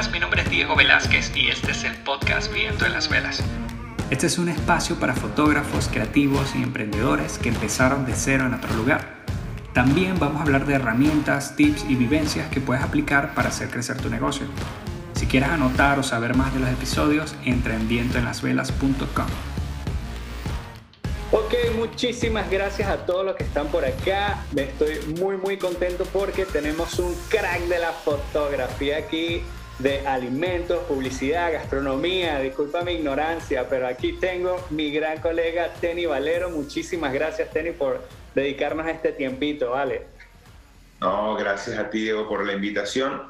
buenas, mi nombre es Diego Velázquez y este es el podcast Viento en las Velas. Este es un espacio para fotógrafos, creativos y emprendedores que empezaron de cero en otro lugar. También vamos a hablar de herramientas, tips y vivencias que puedes aplicar para hacer crecer tu negocio. Si quieres anotar o saber más de los episodios, entra en vientoenlasvelas.com. Ok, muchísimas gracias a todos los que están por acá. Me estoy muy muy contento porque tenemos un crack de la fotografía aquí, de alimentos, publicidad, gastronomía. Disculpa mi ignorancia, pero aquí tengo mi gran colega Tenny Valero. Muchísimas gracias Tenny por dedicarnos a este tiempito, ¿vale? No, gracias a ti Diego por la invitación.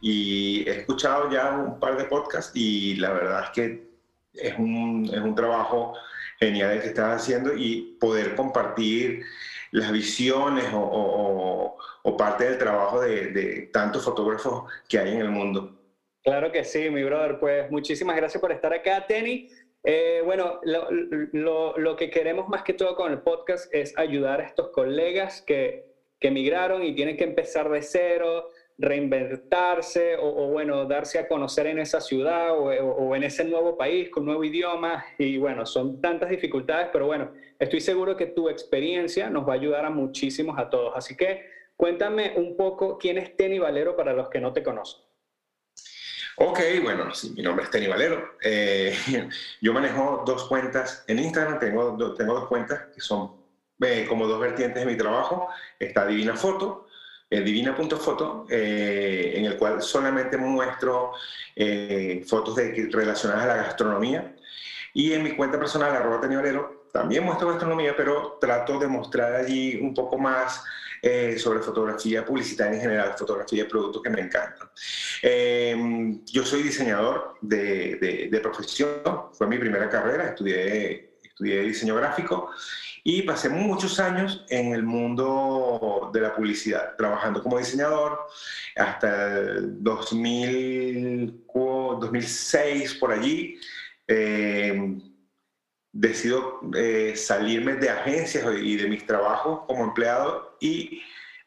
Y he escuchado ya un par de podcasts y la verdad es que es un, es un trabajo genial el que estás haciendo y poder compartir las visiones o, parte del trabajo de, tantos fotógrafos que hay en el mundo. Claro que sí, mi brother. Pues muchísimas gracias por estar acá, Tenny. Eh, bueno, lo, que queremos más que todo con el podcast es ayudar a estos colegas que, que emigraron y tienen que empezar de cero, reinventarse o, bueno, darse a conocer en esa ciudad o, en ese nuevo país con nuevo idioma. Y bueno, son tantas dificultades, pero bueno, estoy seguro que tu experiencia nos va a ayudar a muchísimos a todos. Así que cuéntame un poco quién es Tenny Valero para los que no te conocen. Ok, bueno, sí, mi nombre es Tenny Valero. Eh, yo manejo dos cuentas en Instagram, tengo, dos cuentas que son eh, como dos vertientes de mi trabajo. Está Divina Foto, eh, divina.foto, eh, en el cual solamente muestro fotos relacionadas a la gastronomía. Y en mi cuenta personal, arroba tenivalero, también muestro gastronomía, pero trato de mostrar allí un poco más sobre fotografía publicitaria en general, fotografía de productos que me encantan. yo soy diseñador de, de, profesión, fue mi primera carrera, estudié, estudié diseño gráfico y pasé muchos años en el mundo de la publicidad, trabajando como diseñador hasta el 2006 por allí. Eh, decido eh, salirme de agencias y de mis trabajos como empleado y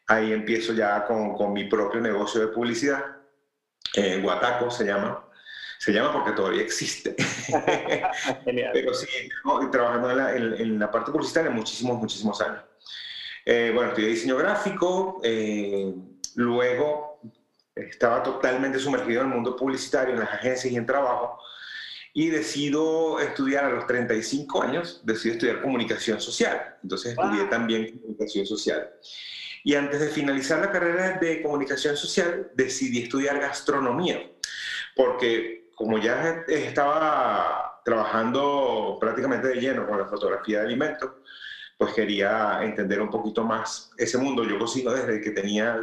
ahí empiezo ya con, con mi propio negocio de publicidad. Eh, Guataco se llama se llama porque todavía existe. Genial. Pero sí, trabajando en la, en, la, parte publicitaria muchísimos, muchísimos años. Eh, bueno, estudié diseño gráfico, eh, luego estaba totalmente sumergido en el mundo publicitario, en las agencias y en trabajo, y decido estudiar a los 35 años, decido estudiar comunicación social. Entonces estudié también comunicación social. Y antes de finalizar la carrera de comunicación social, decidí estudiar gastronomía, porque como ya estaba trabajando prácticamente de lleno con la fotografía de alimentos, pues quería entender un poquito más ese mundo. Yo cocino desde que tenía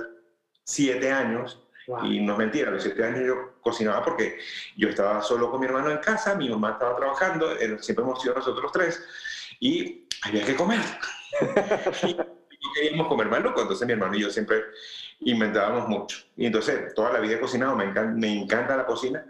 siete años. Y no es mentira, a los siete años yo cocinaba porque yo estaba solo con mi hermano en casa, mi mamá estaba trabajando, siempre hemos sido nosotros tres, y había que comer. y queríamos comer más loco, entonces mi hermano y yo siempre inventábamos mucho. Y entonces toda la vida he cocinado, me encanta, me encanta la cocina,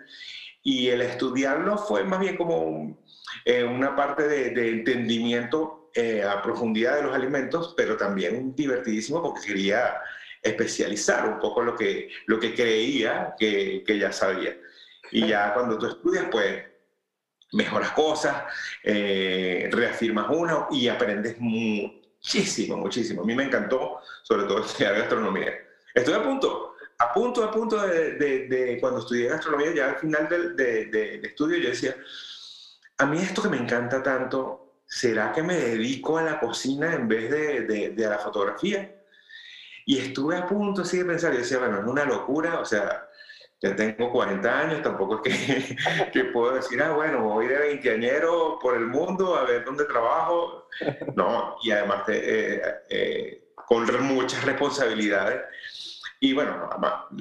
y el estudiarlo fue más bien como eh, una parte de, entendimiento eh, a profundidad de los alimentos, pero también divertidísimo porque quería especializar un poco lo que, lo que creía que, que ya sabía. Y ya cuando tú estudias, pues mejoras cosas, eh, reafirmas uno y aprendes muchísimo, muchísimo. A mí me encantó, sobre todo, estudiar gastronomía. Estoy a punto a punto, a punto de, cuando estudié gastronomía, ya al final del de, estudio, yo decía, a mí esto que me encanta tanto, ¿será que me dedico a la cocina en vez de, a la fotografía? Y estuve a punto así de pensar, y decía, bueno, es una locura, o sea, ya tengo 40 años, tampoco es que, que puedo decir, ah, bueno, voy de veinteañero por el mundo a ver dónde trabajo. No, y además eh, eh, con muchas responsabilidades. Y bueno,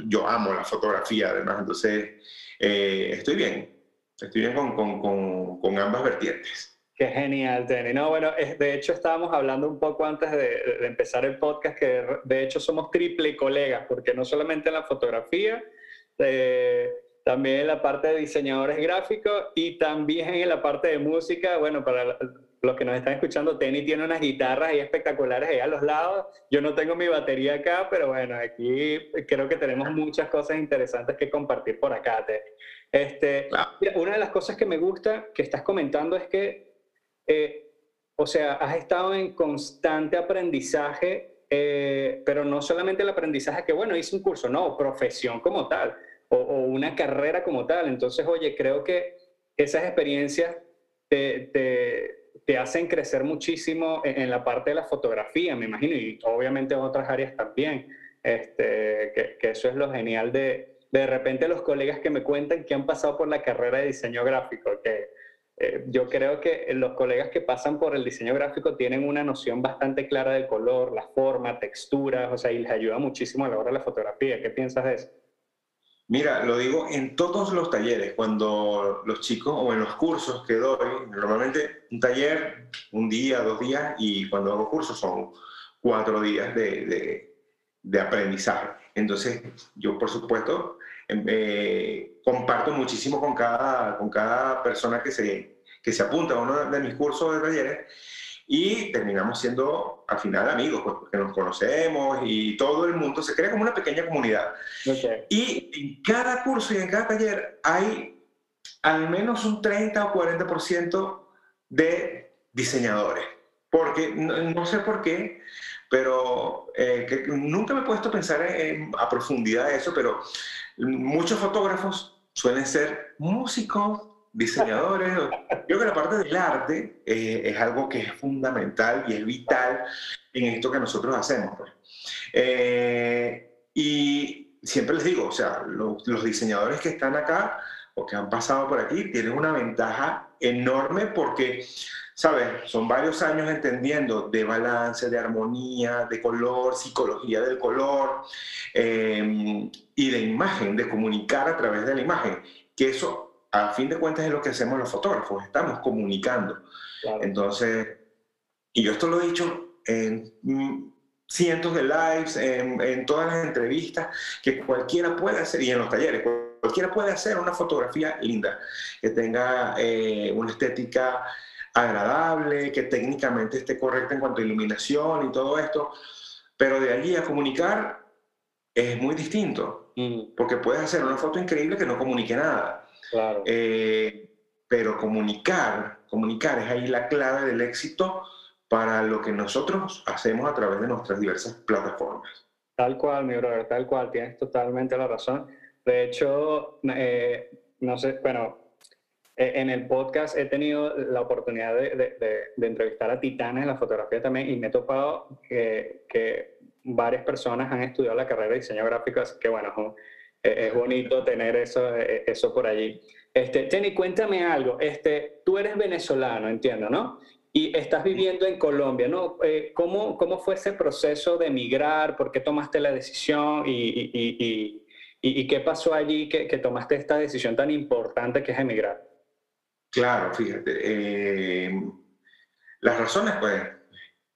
yo amo la fotografía además, entonces eh, estoy bien, estoy bien con, con, con, ambas vertientes. Qué genial, Tenny. No, bueno, de hecho estábamos hablando un poco antes de, de, empezar el podcast que de hecho somos triple colegas, porque no solamente en la fotografía, eh, también en la parte de diseñadores gráficos y también en la parte de música. Bueno, para los que nos están escuchando, Tenny tiene unas guitarras ahí espectaculares ahí a los lados. Yo no tengo mi batería acá, pero bueno, aquí creo que tenemos muchas cosas interesantes que compartir por acá, Tenny. Este, una de las cosas que me gusta que estás comentando es que, eh, o sea, has estado en constante aprendizaje, eh, pero no solamente el aprendizaje que, bueno, hice un curso, no, profesión como tal, o, una carrera como tal. Entonces, oye, creo que esas experiencias te, te, hacen crecer muchísimo en, la parte de la fotografía, me imagino, y obviamente en otras áreas también. Este, que, que eso es lo genial de, de repente los colegas que me cuentan que han pasado por la carrera de diseño gráfico, que eh, yo creo que los colegas que pasan por el diseño gráfico tienen una noción bastante clara del color, la forma, texturas, o sea, y les ayuda muchísimo a la hora de la fotografía. ¿Qué piensas de eso? Mira, lo digo en todos los talleres, cuando los chicos o en los cursos que doy, normalmente un taller, un día, dos días, y cuando hago cursos son cuatro días de, de, aprendizaje. Entonces, yo por supuesto em, eh, comparto muchísimo con cada, con cada persona que se, que se apunta a uno de mis cursos de talleres. Y terminamos siendo al final amigos, pues, porque nos conocemos y todo el mundo se crea como una pequeña comunidad. Y en cada curso y en cada taller hay al menos un 30 o 40% de diseñadores, porque no, sé por qué, pero eh, que nunca me he puesto a pensar en, a profundidad eso, pero muchos fotógrafos suelen ser músicos, diseñadores. Creo que la parte del arte eh, es algo que es fundamental y es vital en esto que nosotros hacemos. Pues. Eh, y siempre les digo, o sea, los, los diseñadores que están acá o que han pasado por aquí tienen una ventaja enorme porque, ¿sabes? Son varios años entendiendo de balance, de armonía, de color, psicología del color eh, y de imagen, de comunicar a través de la imagen. Que eso a fin de cuentas es lo que hacemos los fotógrafos, estamos comunicando. Entonces, y yo esto lo he dicho en mm, cientos de lives, en, todas las entrevistas, que cualquiera puede hacer, y en los talleres, cualquiera puede hacer una fotografía linda, que tenga eh, una estética agradable, que técnicamente esté correcta en cuanto a iluminación y todo esto, pero de allí a comunicar es muy distinto, mm. porque puedes hacer una foto increíble que no comunique nada. Claro. Eh, pero comunicar, comunicar es ahí la clave del éxito para lo que nosotros hacemos a través de nuestras diversas plataformas. Tal cual, mi brother, tal cual, tienes totalmente la razón. De hecho, eh, no sé, bueno, en el podcast he tenido la oportunidad de, de, entrevistar a titanes en la fotografía también y me he topado que, que, varias personas han estudiado la carrera de diseño gráfico, así que bueno, es bonito tener eso, eh, eso por allí. Este, Tenny, cuéntame algo. Este, tú eres venezolano, entiendo, ¿no? Y estás viviendo en Colombia, ¿no? Eh, ¿cómo, ¿Cómo fue ese proceso de emigrar? ¿Por qué tomaste la decisión? ¿Y, y, y, y qué pasó allí que, que, tomaste esta decisión tan importante que es emigrar? Claro, fíjate. Eh, las razones, pues,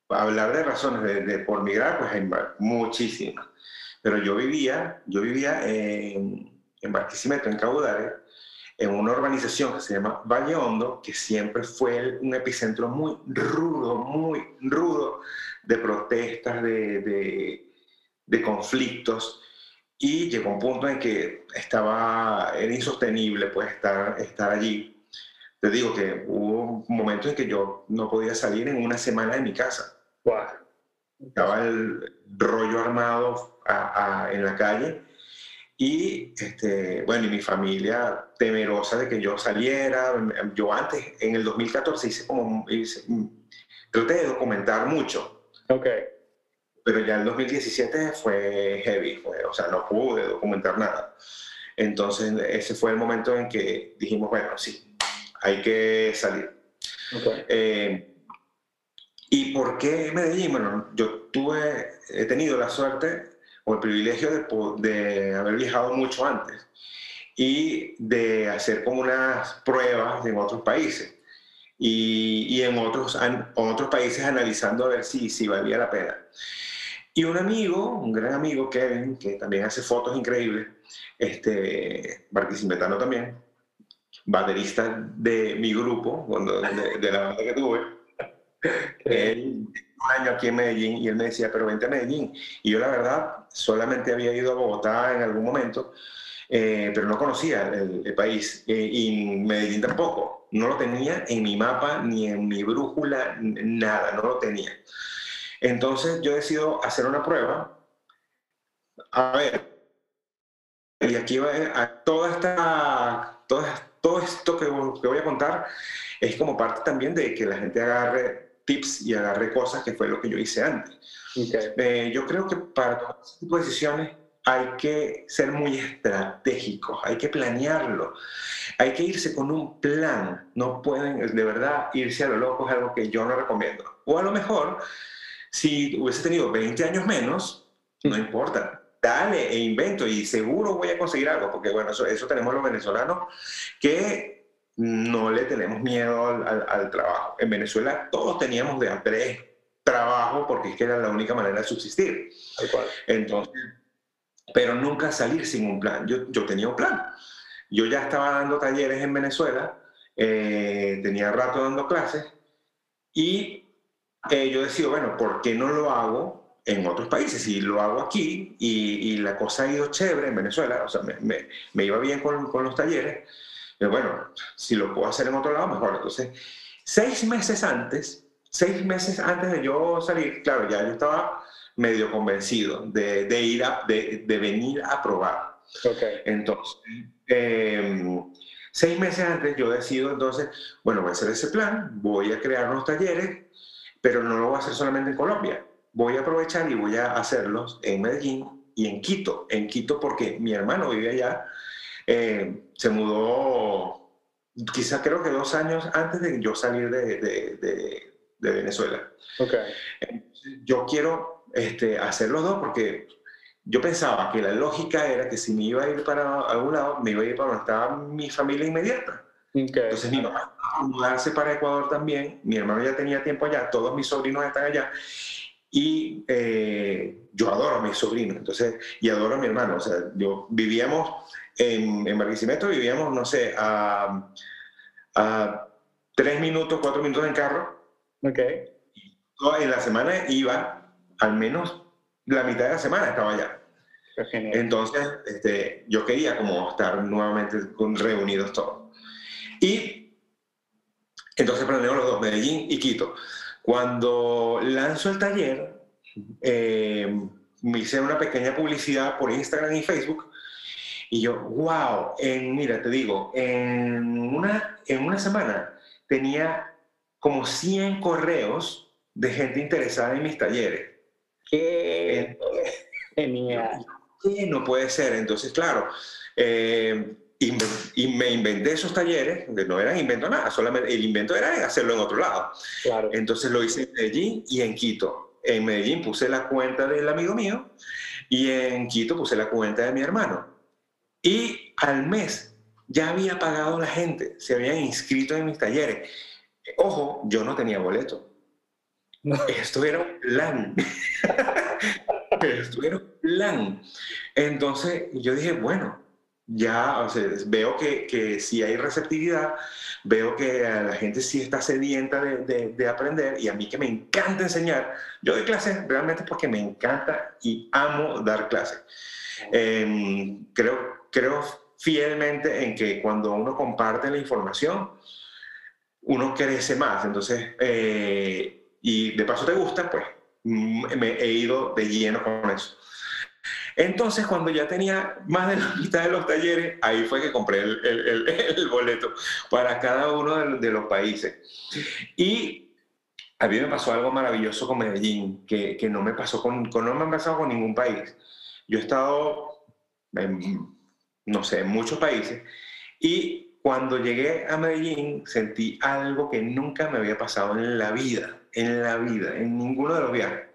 hablar de razones de, por migrar, pues hay muchísimas. Pero yo vivía, yo vivía en, Barquisimeto, en Caudare, en una urbanización que se llama Valle Hondo, que siempre fue un epicentro muy rudo, muy rudo de protestas, de, conflictos. Y llegó un punto en que estaba, era insostenible pues, estar allí. Te digo que hubo un momento en que yo no podía salir en una semana de mi casa. Wow. Estaba el rollo armado en la calle. Y este, bueno, y mi familia temerosa de que yo saliera. Yo antes, en el 2014, hice como. traté de documentar mucho. Ok. Pero ya el 2017 fue heavy, o sea, no pude documentar nada. Entonces, ese fue el momento en que dijimos, bueno, sí, hay que salir. Okay. Eh, ¿Y por qué Medellín? Bueno, yo tuve, he tenido la suerte o el privilegio de, de haber viajado mucho antes y de hacer como unas pruebas en otros países y, y en otros, en otros países analizando a ver si, si valía la pena. Y un amigo, un gran amigo, Kevin, que también hace fotos increíbles, este, barquisimetano también, baterista de mi grupo, cuando, de, de la banda que tuve, Él, un año aquí en Medellín y él me decía, pero vente a Medellín. Y yo la verdad solamente había ido a Bogotá en algún momento, eh, pero no conocía el, país eh, y Medellín tampoco. No lo tenía en mi mapa ni en mi brújula, nada, no lo tenía. Entonces yo decido hacer una prueba. A ver, y aquí va a toda esta, todo esto que, que voy a contar es como parte también de que la gente agarre tips y agarre cosas que fue lo que yo hice antes. Eh, yo creo que para este tipo de decisiones hay que ser muy estratégicos, hay que planearlo, hay que irse con un plan, no pueden de verdad irse a lo loco, es algo que yo no recomiendo. O a lo mejor, si hubiese tenido 20 años menos, no importa, dale e invento y seguro voy a conseguir algo, porque bueno, eso, eso tenemos los venezolanos que no le tenemos miedo al, trabajo. En Venezuela todos teníamos de hambre trabajo porque es que era la única manera de subsistir. Entonces, pero nunca salir sin un plan. Yo, yo tenía un plan. Yo ya estaba dando talleres en Venezuela, eh, tenía rato dando clases y eh, yo decía, bueno, ¿por qué no lo hago en otros países? Y lo hago aquí y, la cosa ha ido chévere en Venezuela, o sea, me, me, iba bien con, con los talleres bueno, si lo puedo hacer en otro lado, mejor. Entonces, seis meses antes, seis meses antes de yo salir, claro, ya yo estaba medio convencido de, de ir a, de, de, venir a probar. Okay. Entonces, em, seis meses antes yo decido entonces, bueno, voy a hacer ese plan, voy a crear unos talleres, pero no lo voy a hacer solamente en Colombia. Voy a aprovechar y voy a hacerlos en Medellín y en Quito. En Quito porque mi hermano vive allá eh, se mudó, quizás creo que dos años antes de yo salir de, de, Venezuela. Okay. Yo quiero este, hacer los dos porque yo pensaba que la lógica era que si me iba a ir para algún lado, me iba a ir para donde estaba mi familia inmediata. Entonces mi mamá a mudarse para Ecuador también, mi hermano ya tenía tiempo allá, todos mis sobrinos están allá y eh, yo adoro a mis sobrinos, entonces, y adoro a mi hermano, o sea, yo vivíamos en, en Barquisimeto vivíamos, no sé, a, a tres minutos, cuatro minutos en carro. Ok. En la semana iba, al menos la mitad de la semana estaba allá. Entonces, este, yo quería como estar nuevamente con, reunidos todos. Y entonces planeo los dos, Medellín y Quito. Cuando lanzo el taller, eh, me hice una pequeña publicidad por Instagram y Facebook y yo, wow, en, mira, te digo, en una, en una semana tenía como 100 correos de gente interesada en mis talleres. ¡Qué genial! ¿Qué no puede ser? Entonces, claro, eh, y, me inventé esos talleres, que no eran invento nada, solamente el invento era hacerlo en otro lado. Claro. Entonces lo hice en Medellín y en Quito. En Medellín puse la cuenta del amigo mío y en Quito puse la cuenta de mi hermano. Y al mes ya había pagado la gente, se habían inscrito en mis talleres. Ojo, yo no tenía boleto. Esto era un plan. Esto era un plan. Entonces yo dije, bueno, ya veo que, que sí hay receptividad, veo que la gente sí está sedienta de, de, aprender y a mí que me encanta enseñar. Yo doy clases realmente porque me encanta y amo dar clases. Em, creo creo fielmente en que cuando uno comparte la información, uno crece más. Entonces, eh, y de paso te gusta, pues mm, me he ido de lleno con eso. Entonces, cuando ya tenía más de la mitad de los talleres, ahí fue que compré el, boleto para cada uno de, los países. Y a mí me pasó algo maravilloso con Medellín, que, no, me pasó con, con, no me ha pasado con ningún país. Yo he estado en no sé, en muchos países. Y cuando llegué a Medellín sentí algo que nunca me había pasado en la vida, en la vida, en ninguno de los viajes.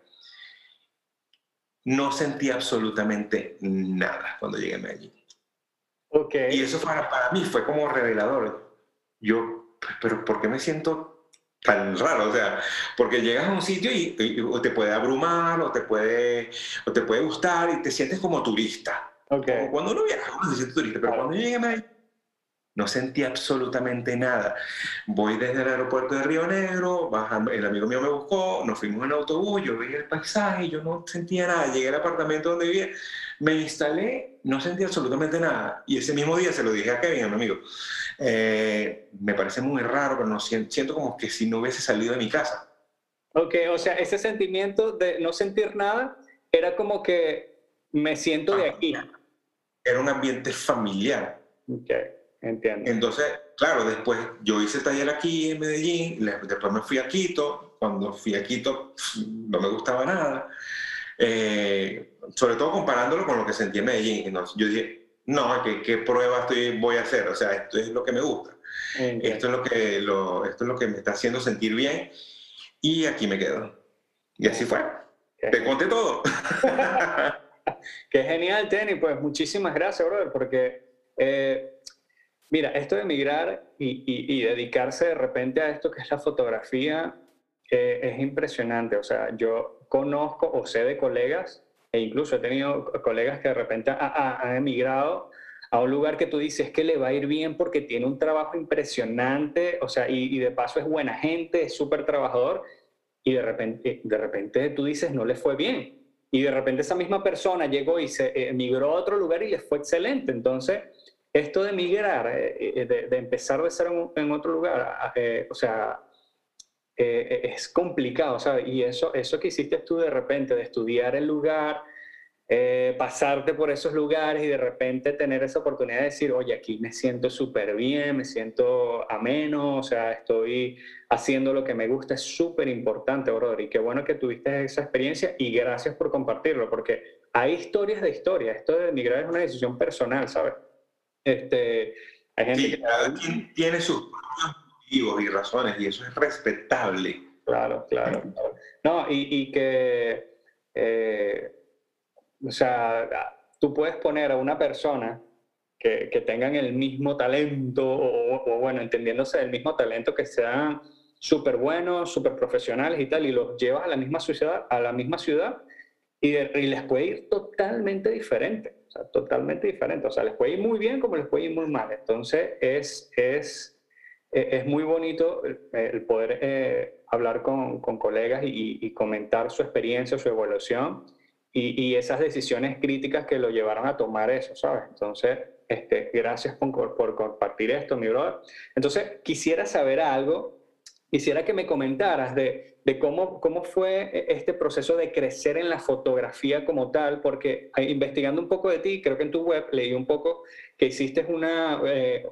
No sentí absolutamente nada cuando llegué a Medellín. Okay. Y eso para, para mí fue como revelador. Yo, pero ¿por qué me siento tan raro? O sea, porque llegas a un sitio y, y, te puede abrumar o te puede, o te puede gustar y te sientes como turista. Okay. cuando uno viaja, uno se siente turista, pero cuando llegué a Medellín, no sentí absolutamente nada. Voy desde el aeropuerto de Río Negro, el amigo mío me buscó, nos fuimos en autobús, yo veía el paisaje, yo no sentía nada. Llegué al apartamento donde vivía, me instalé, no sentí absolutamente nada. Y ese mismo día se lo dije a Kevin, a mi amigo. Eh, me parece muy raro, pero no siento como que si no hubiese salido de mi casa. Ok, o sea, ese sentimiento de no sentir nada era como que me siento de aquí. Era un ambiente familiar. Ok, entiendo. Entonces, claro, después yo hice taller aquí en Medellín, después me fui a Quito. Cuando fui a Quito no me gustaba nada. Eh, sobre todo comparándolo con lo que sentí en Medellín. yo dije, no, ¿qué, qué prueba estoy, voy a hacer? O sea, esto es lo que me gusta. Esto, es lo que, lo, esto es lo que me está haciendo sentir bien y aquí me quedo. Y así fue. Te conté todo. Qué genial, Tenny. Pues muchísimas gracias, brother, porque, eh, mira, esto de emigrar y, dedicarse de repente a esto que es la fotografía eh, es impresionante. O sea, yo conozco o sé de colegas, e incluso he tenido colegas que de repente han emigrado a un lugar que tú dices que le va a ir bien porque tiene un trabajo impresionante, o sea, y, de paso es buena gente, es súper trabajador, y de repente, de repente tú dices no le fue bien. Y de repente esa misma persona llegó y se eh, emigró a otro lugar y le fue excelente. Entonces, esto de emigrar, eh, eh, de, empezar de ser en, otro lugar, o sea, es complicado, ¿sabes? Y eso, eso que hiciste tú de repente, de estudiar el lugar, eh, pasarte por esos lugares y de repente tener esa oportunidad de decir, oye, aquí me siento súper bien, me siento ameno, o sea, estoy haciendo lo que me gusta, es súper importante, brother. Y qué bueno que tuviste esa experiencia y gracias por compartirlo, porque hay historias de historia. Esto de emigrar es una decisión personal, ¿sabes? Este, hay gente que... cada quien tiene sus motivos y razones y eso es respetable. Claro, claro. No, y, y que... Eh, o sea, tú puedes poner a una persona que, que tengan el mismo talento o, bueno, entendiéndose del mismo talento, que sean súper buenos, súper profesionales y tal, y los llevas a la misma ciudad, a la misma ciudad y, les puede ir totalmente diferente, sea, totalmente diferente. O sea, les puede ir muy bien como les puede ir muy mal. Entonces, es, es, e, es muy bonito el, poder eh, hablar con, con colegas y, y, comentar su experiencia, su evolución y, esas decisiones críticas que lo llevaron a tomar eso, ¿sabes? Entonces, este, gracias por, por, compartir esto, mi brother. Entonces, quisiera saber algo, quisiera que me comentaras de, de, cómo, cómo fue este proceso de crecer en la fotografía como tal, porque eh, investigando un poco de ti, creo que en tu web leí un poco que hiciste una... Eh,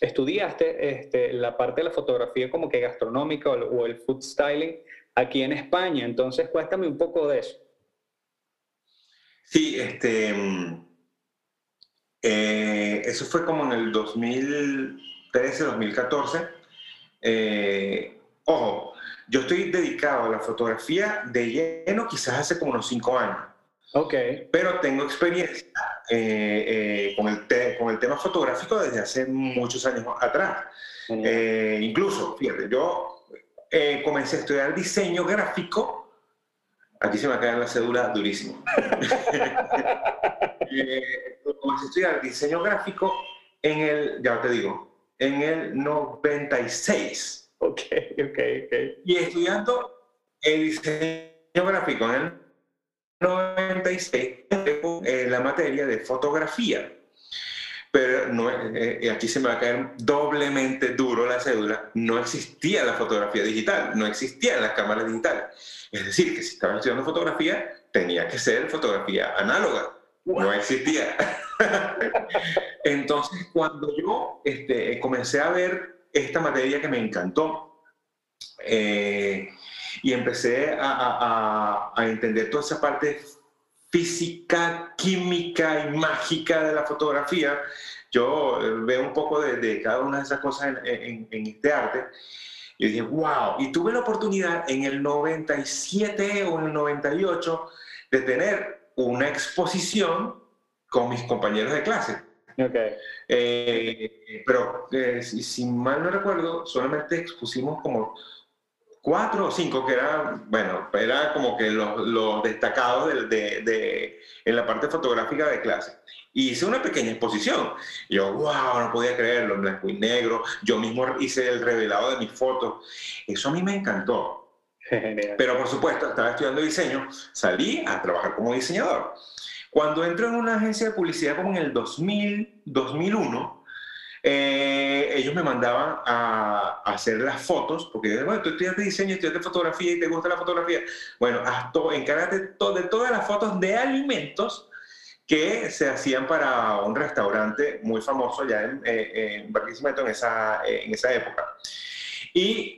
estudiaste este, la parte de la fotografía como que gastronómica o, el food styling aquí en España. Entonces, cuéntame un poco de eso. Sí, este, eh, eso fue como en el 2013, 2014. Eh, ojo, yo estoy dedicado a la fotografía de lleno quizás hace como unos cinco años. Ok. Pero tengo experiencia eh, con, el con el tema fotográfico desde hace muchos años atrás. incluso, fíjate, yo comencé a estudiar diseño gráfico Aquí se me caer la cédula durísimo. eh, comencé a estudiar diseño gráfico en el, ya te digo, en el 96. Ok, ok, ok. Y estudiando el diseño gráfico en el 96, eh, la materia de fotografía. Pero no, eh, eh, aquí se me va a caer doblemente duro la cédula. No existía la fotografía digital, no existían las cámaras digitales. Es decir, que si estaba estudiando fotografía, tenía que ser fotografía análoga. No existía. Entonces, cuando yo este, comencé a ver esta materia que me encantó eh, y empecé a, entender toda esa parte física, química y mágica de la fotografía, yo veo un poco de, cada una de esas cosas en este arte y dije, wow. Y tuve la oportunidad en el 97 o en el 98 de tener una exposición con mis compañeros de clase. Okay. Eh, pero eh, si, mal no recuerdo, solamente expusimos como cuatro o cinco que eran, bueno, era como que los, los destacados de, de, en la parte fotográfica de clase. Y hice una pequeña exposición. yo, wow, no podía creerlo, en blanco y negro. Yo mismo hice el revelado de mis fotos. Eso a mí me encantó. Pero por supuesto, estaba estudiando diseño, salí a trabajar como diseñador. Cuando entro en una agencia de publicidad como en el 2000, 2001, eh, ellos me mandaban a, hacer las fotos, porque bueno, tú estudiaste diseño, estudiaste fotografía y te gusta la fotografía. Bueno, encárgate de todas las fotos de alimentos que se hacían para un restaurante muy famoso ya en, eh, en Barquisimeto en esa, en esa época. Y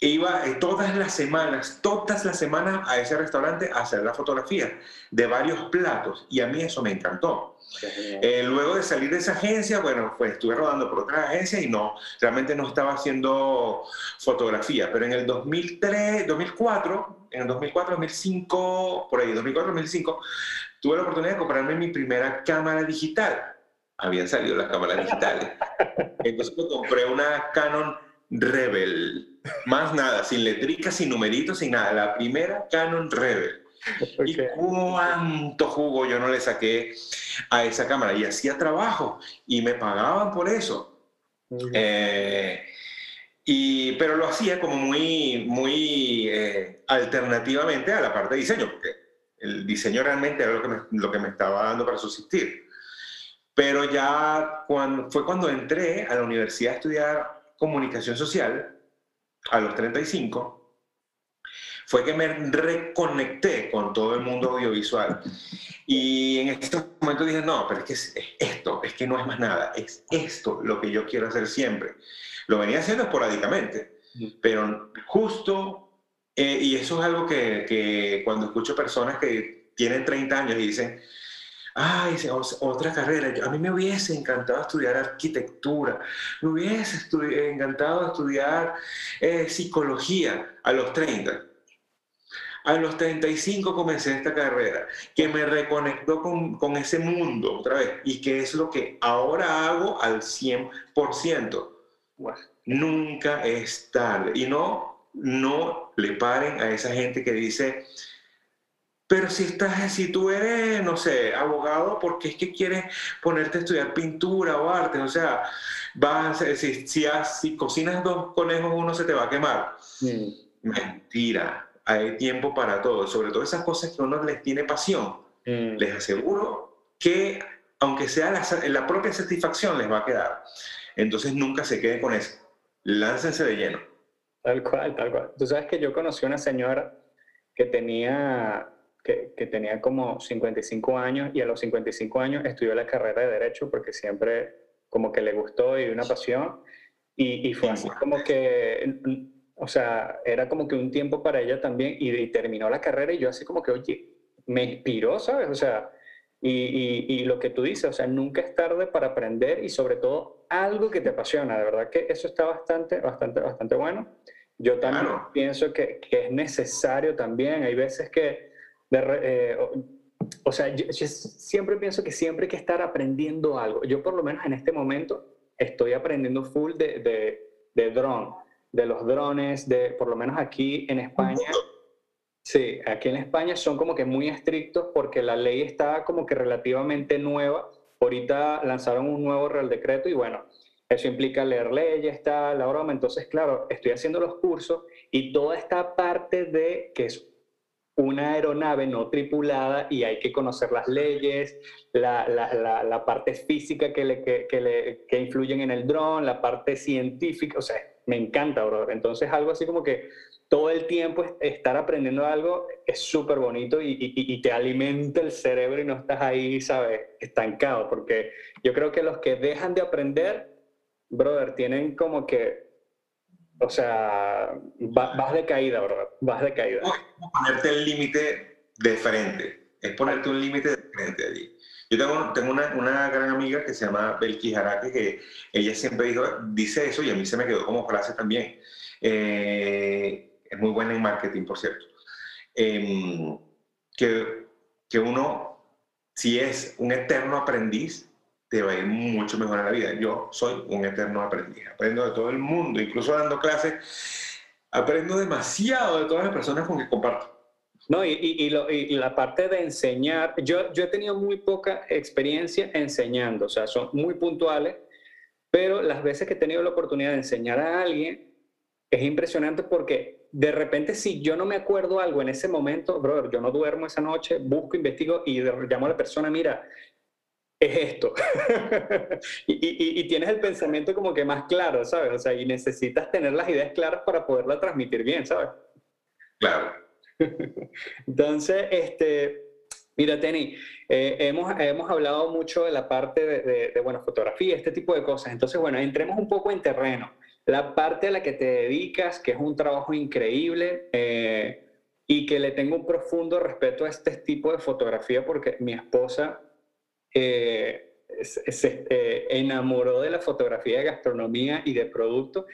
iba eh, todas las semanas, todas las semanas a ese restaurante a hacer la fotografía de varios platos y a mí eso me encantó. Eh, luego de salir de esa agencia, bueno, pues estuve rodando por otra agencia y no, realmente no estaba haciendo fotografía, pero en el 2003, 2004, en el 2004, 2005, por ahí, 2004, 2005, tuve la oportunidad de comprarme mi primera cámara digital. Habían salido las cámaras digitales. Entonces me compré una Canon Rebel. Más nada, sin letricas, sin numeritos, sin nada. La primera Canon Rebel. Y cuánto jugo yo no le saqué a esa cámara. Y hacía trabajo y me pagaban por eso. Eh, y, pero lo hacía como muy, muy eh, alternativamente a la parte de diseño, porque el diseño realmente era lo que me, lo que me estaba dando para subsistir. Pero ya cuando, fue cuando entré a la universidad a estudiar comunicación social, a los 35, fue que me reconecté con todo el mundo audiovisual. Y en este momento dije, no, pero es que es esto, es que no es más nada, es esto lo que yo quiero hacer siempre. Lo venía haciendo esporádicamente, pero justo, eh, y eso es algo que, que cuando escucho personas que tienen 30 años y dicen, ay, otra carrera. A mí me hubiese encantado estudiar arquitectura, me hubiese encantado estudiar eh, psicología a los 30. A los 35 comencé esta carrera, que me reconectó con, con ese mundo otra vez y que es lo que ahora hago al 100%. Nunca es tarde. Y no, no le paren a esa gente que dice, pero si, estás, si tú eres, no sé, abogado, ¿por qué es que quieres ponerte a estudiar pintura o arte? O sea, vas, si, si, si cocinas dos conejos, uno se te va a quemar. Mentira, hay tiempo para todo. Sobre todo esas cosas que uno les tiene pasión. Mm. Les aseguro que, aunque sea la, la propia satisfacción, les va a quedar. Entonces nunca se queden con eso. Láncense de lleno. Tal cual, tal cual. Tú sabes que yo conocí una señora que tenía que, tenía como 55 años y a los 55 años estudió la carrera de Derecho porque siempre como que le gustó y una pasión. Y, y fue así como que, o sea, era como que un tiempo para ella también y, terminó la carrera y yo así como que, oye, me inspiró, ¿sabes? O sea, y, y, lo que tú dices, o sea, nunca es tarde para aprender y sobre todo algo que te apasiona, de verdad que eso está bastante, bastante, bastante bueno. Yo también pienso que, que, es necesario también, hay veces que eh, o, sea, yo, siempre pienso que siempre hay que estar aprendiendo algo. Yo por lo menos en este momento estoy aprendiendo full de, de, de drone, de los drones, de por lo menos aquí en España. Sí, aquí en España son como que muy estrictos porque la ley está como que relativamente nueva. Ahorita lanzaron un nuevo Real Decreto y bueno, eso implica leer leyes, está la broma. Entonces, claro, estoy haciendo los cursos y toda esta parte de que es una aeronave no tripulada y hay que conocer las leyes, la, la, la, parte física que, le, que, le, que, influyen en el dron, la parte científica, o sea, me encanta, bro. Entonces, algo así como que todo el tiempo estar aprendiendo algo es súper bonito y, y, y, te alimenta el cerebro y no estás ahí, ¿sabes?, estancado, porque yo creo que los que dejan de aprender, brother, tienen como que o sea, vas de caída, ¿verdad? Vas de caída. ponerte el límite de frente. Es ponerte un límite de frente allí. Yo tengo, tengo una, una, gran amiga que se llama Belki Jarate, que ella siempre dijo, dice eso y a mí se me quedó como frase también. Eh, es muy buena en marketing, por cierto. Em, que, que uno, si es un eterno aprendiz, te va a ir mucho mejor en la vida. Yo soy un eterno aprendiz, aprendo de todo el mundo, incluso dando clases. aprendo demasiado de todas las personas con que comparto. No, y, y, la parte de enseñar, yo, yo he tenido muy poca experiencia enseñando, o sea, son muy puntuales, pero las veces que he tenido la oportunidad de enseñar a alguien, es impresionante porque de repente si yo no me acuerdo algo en ese momento, brother, yo no duermo esa noche, busco, investigo y llamo a la persona, mira, es esto. y, y, tienes el pensamiento como que más claro, ¿sabes? O sea, y necesitas tener las ideas claras para poderla transmitir bien, ¿sabes? Claro. Entonces, este, mira, Teni, eh, hemos, hemos hablado mucho de la parte de, de, bueno, fotografía, este tipo de cosas. Entonces, bueno, entremos un poco en terreno. La parte a la que te dedicas, que es un trabajo increíble eh, y que le tengo un profundo respeto a este tipo de fotografía porque mi esposa eh, se enamoró de la fotografía de gastronomía y de producto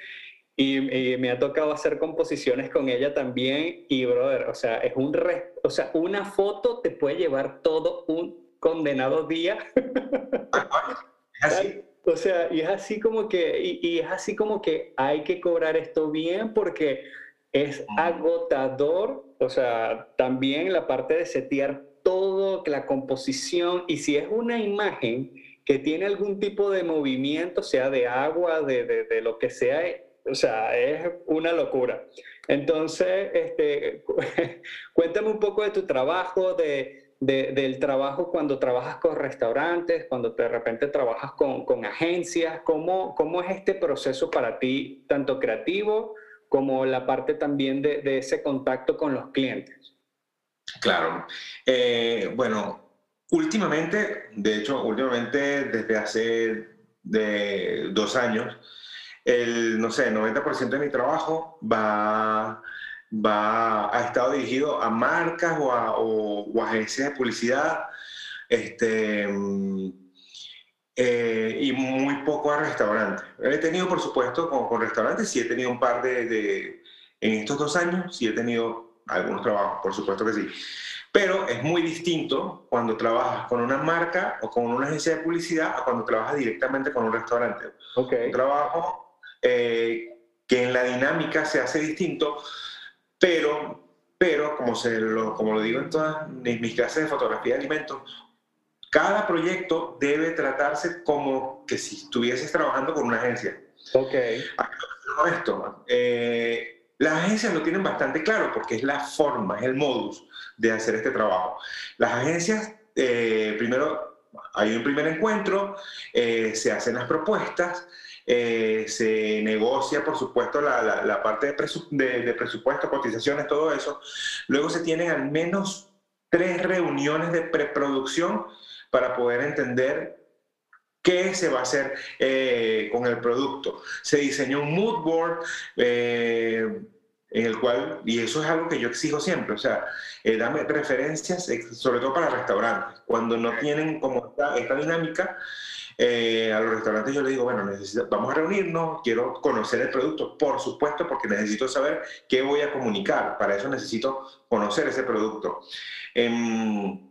y, me ha tocado hacer composiciones con ella también. Y, brother, o sea, es un o sea, una foto te puede llevar todo un condenado día. así. O sea, y es así como que, y, es así como que hay que cobrar esto bien porque es agotador. O sea, también la parte de setear todo, la composición. Y si es una imagen que tiene algún tipo de movimiento, sea de agua, de, de, lo que sea, o sea, es una locura. Entonces, este, cuéntame un poco de tu trabajo, de, del trabajo cuando trabajas con restaurantes, cuando de repente trabajas con, con agencias. ¿Cómo, ¿Cómo, es este proceso para ti, tanto creativo como la parte también de, de ese contacto con los clientes? Claro. Eh, bueno, últimamente, de hecho, últimamente desde hace de dos años, el, no sé, 90% de mi trabajo va, va, ha estado dirigido a marcas o a, agencias de publicidad, este, eh, y muy poco a restaurantes. He tenido, por supuesto, con, con restaurantes, sí he tenido un par de, de, en estos dos años, sí he tenido algunos trabajos, por supuesto que sí. Pero es muy distinto cuando trabajas con una marca o con una agencia de publicidad a cuando trabajas directamente con un restaurante. Okay. Un trabajo eh, que en la dinámica se hace distinto, pero, pero como, se lo, como lo digo en todas mis clases de fotografía de alimentos, cada proyecto debe tratarse como que si estuvieses trabajando con una agencia. Ok. Esto, eh, las agencias lo tienen bastante claro porque es la forma, es el modus de hacer este trabajo. Las agencias, eh, primero hay un primer encuentro, se hacen las propuestas, eh, se negocia, por supuesto, la, la, parte de, de, presupuesto, cotizaciones, todo eso. Luego se tienen al menos tres reuniones de preproducción para poder entender qué se va a hacer eh, con el producto. Se diseñó un mood board. Eh, en el cual, y eso es algo que yo exijo siempre, o sea, dame referencias, sobre todo para restaurantes, cuando no tienen como esta, esta dinámica, eh, a los restaurantes yo les digo, bueno, vamos a reunirnos, quiero conocer el producto, por supuesto, porque necesito saber qué voy a comunicar. Para eso necesito conocer ese producto. Em,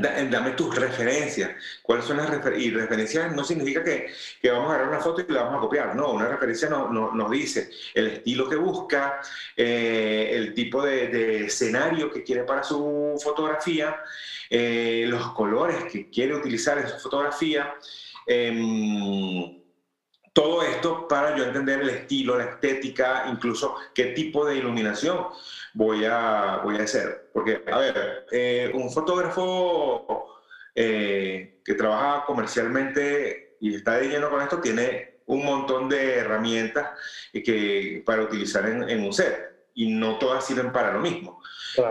dame tus referencias. ¿Cuáles son las referencias? Y referencias no significa que, que, vamos a agarrar una foto y la vamos a copiar. No, una referencia nos no, nos dice el estilo que busca, eh, el tipo de, de, escenario que quiere para su fotografía, eh, los colores que quiere utilizar en su fotografía. Em, todo esto para yo entender el estilo, la estética, incluso qué tipo de iluminación voy a, voy a hacer. Porque, a ver, eh, un fotógrafo eh, que trabaja comercialmente y está de lleno con esto tiene un montón de herramientas que, para utilizar en, un set y no todas sirven para lo mismo.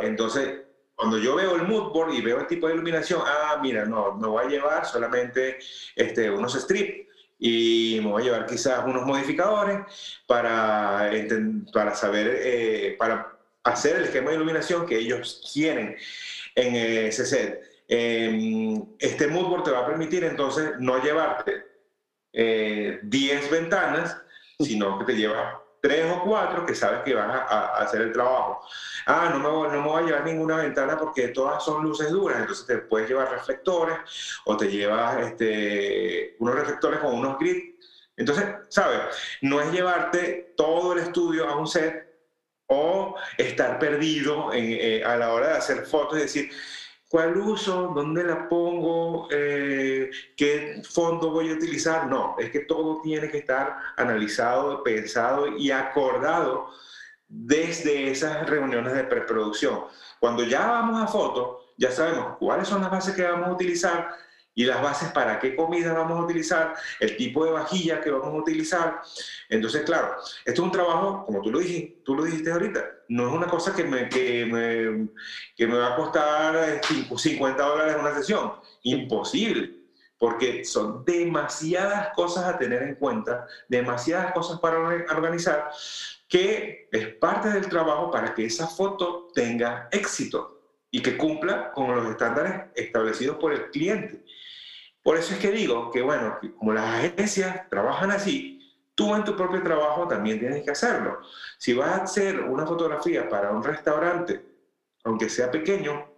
Entonces, cuando yo veo el mood board y veo el tipo de iluminación, ah, mira, no, me voy a llevar solamente este, unos strips y me voy a llevar quizás unos modificadores para, para saber, eh, para hacer el esquema de iluminación que ellos quieren en ese set. Em, este mood board te va a permitir entonces no llevarte 10 eh, ventanas, sino que te lleva tres o cuatro que sabes que van a, hacer el trabajo. Ah, no me, no me voy a llevar ninguna ventana porque todas son luces duras, entonces te puedes llevar reflectores o te llevas este, unos reflectores con unos grids. Entonces, ¿sabes? No es llevarte todo el estudio a un set o estar perdido eh, a la hora de hacer fotos y decir, ¿cuál uso? ¿Dónde la pongo? Eh, ¿Qué fondo voy a utilizar? No, es que todo tiene que estar analizado, pensado y acordado desde esas reuniones de preproducción. Cuando ya vamos a foto, ya sabemos cuáles son las bases que vamos a utilizar, y las bases para qué comida vamos a utilizar, el tipo de vajilla que vamos a utilizar. Entonces, claro, esto es un trabajo, como tú lo dijiste, tú lo dijiste ahorita, no es una cosa que me, que me, que me va a costar 50 dólares una sesión. Imposible, porque son demasiadas cosas a tener en cuenta, demasiadas cosas para organizar, que es parte del trabajo para que esa foto tenga éxito y que cumpla con los estándares establecidos por el cliente. Por eso es que digo que, bueno, como las agencias trabajan así, tú en tu propio trabajo también tienes que hacerlo. Si vas a hacer una fotografía para un restaurante, aunque sea pequeño,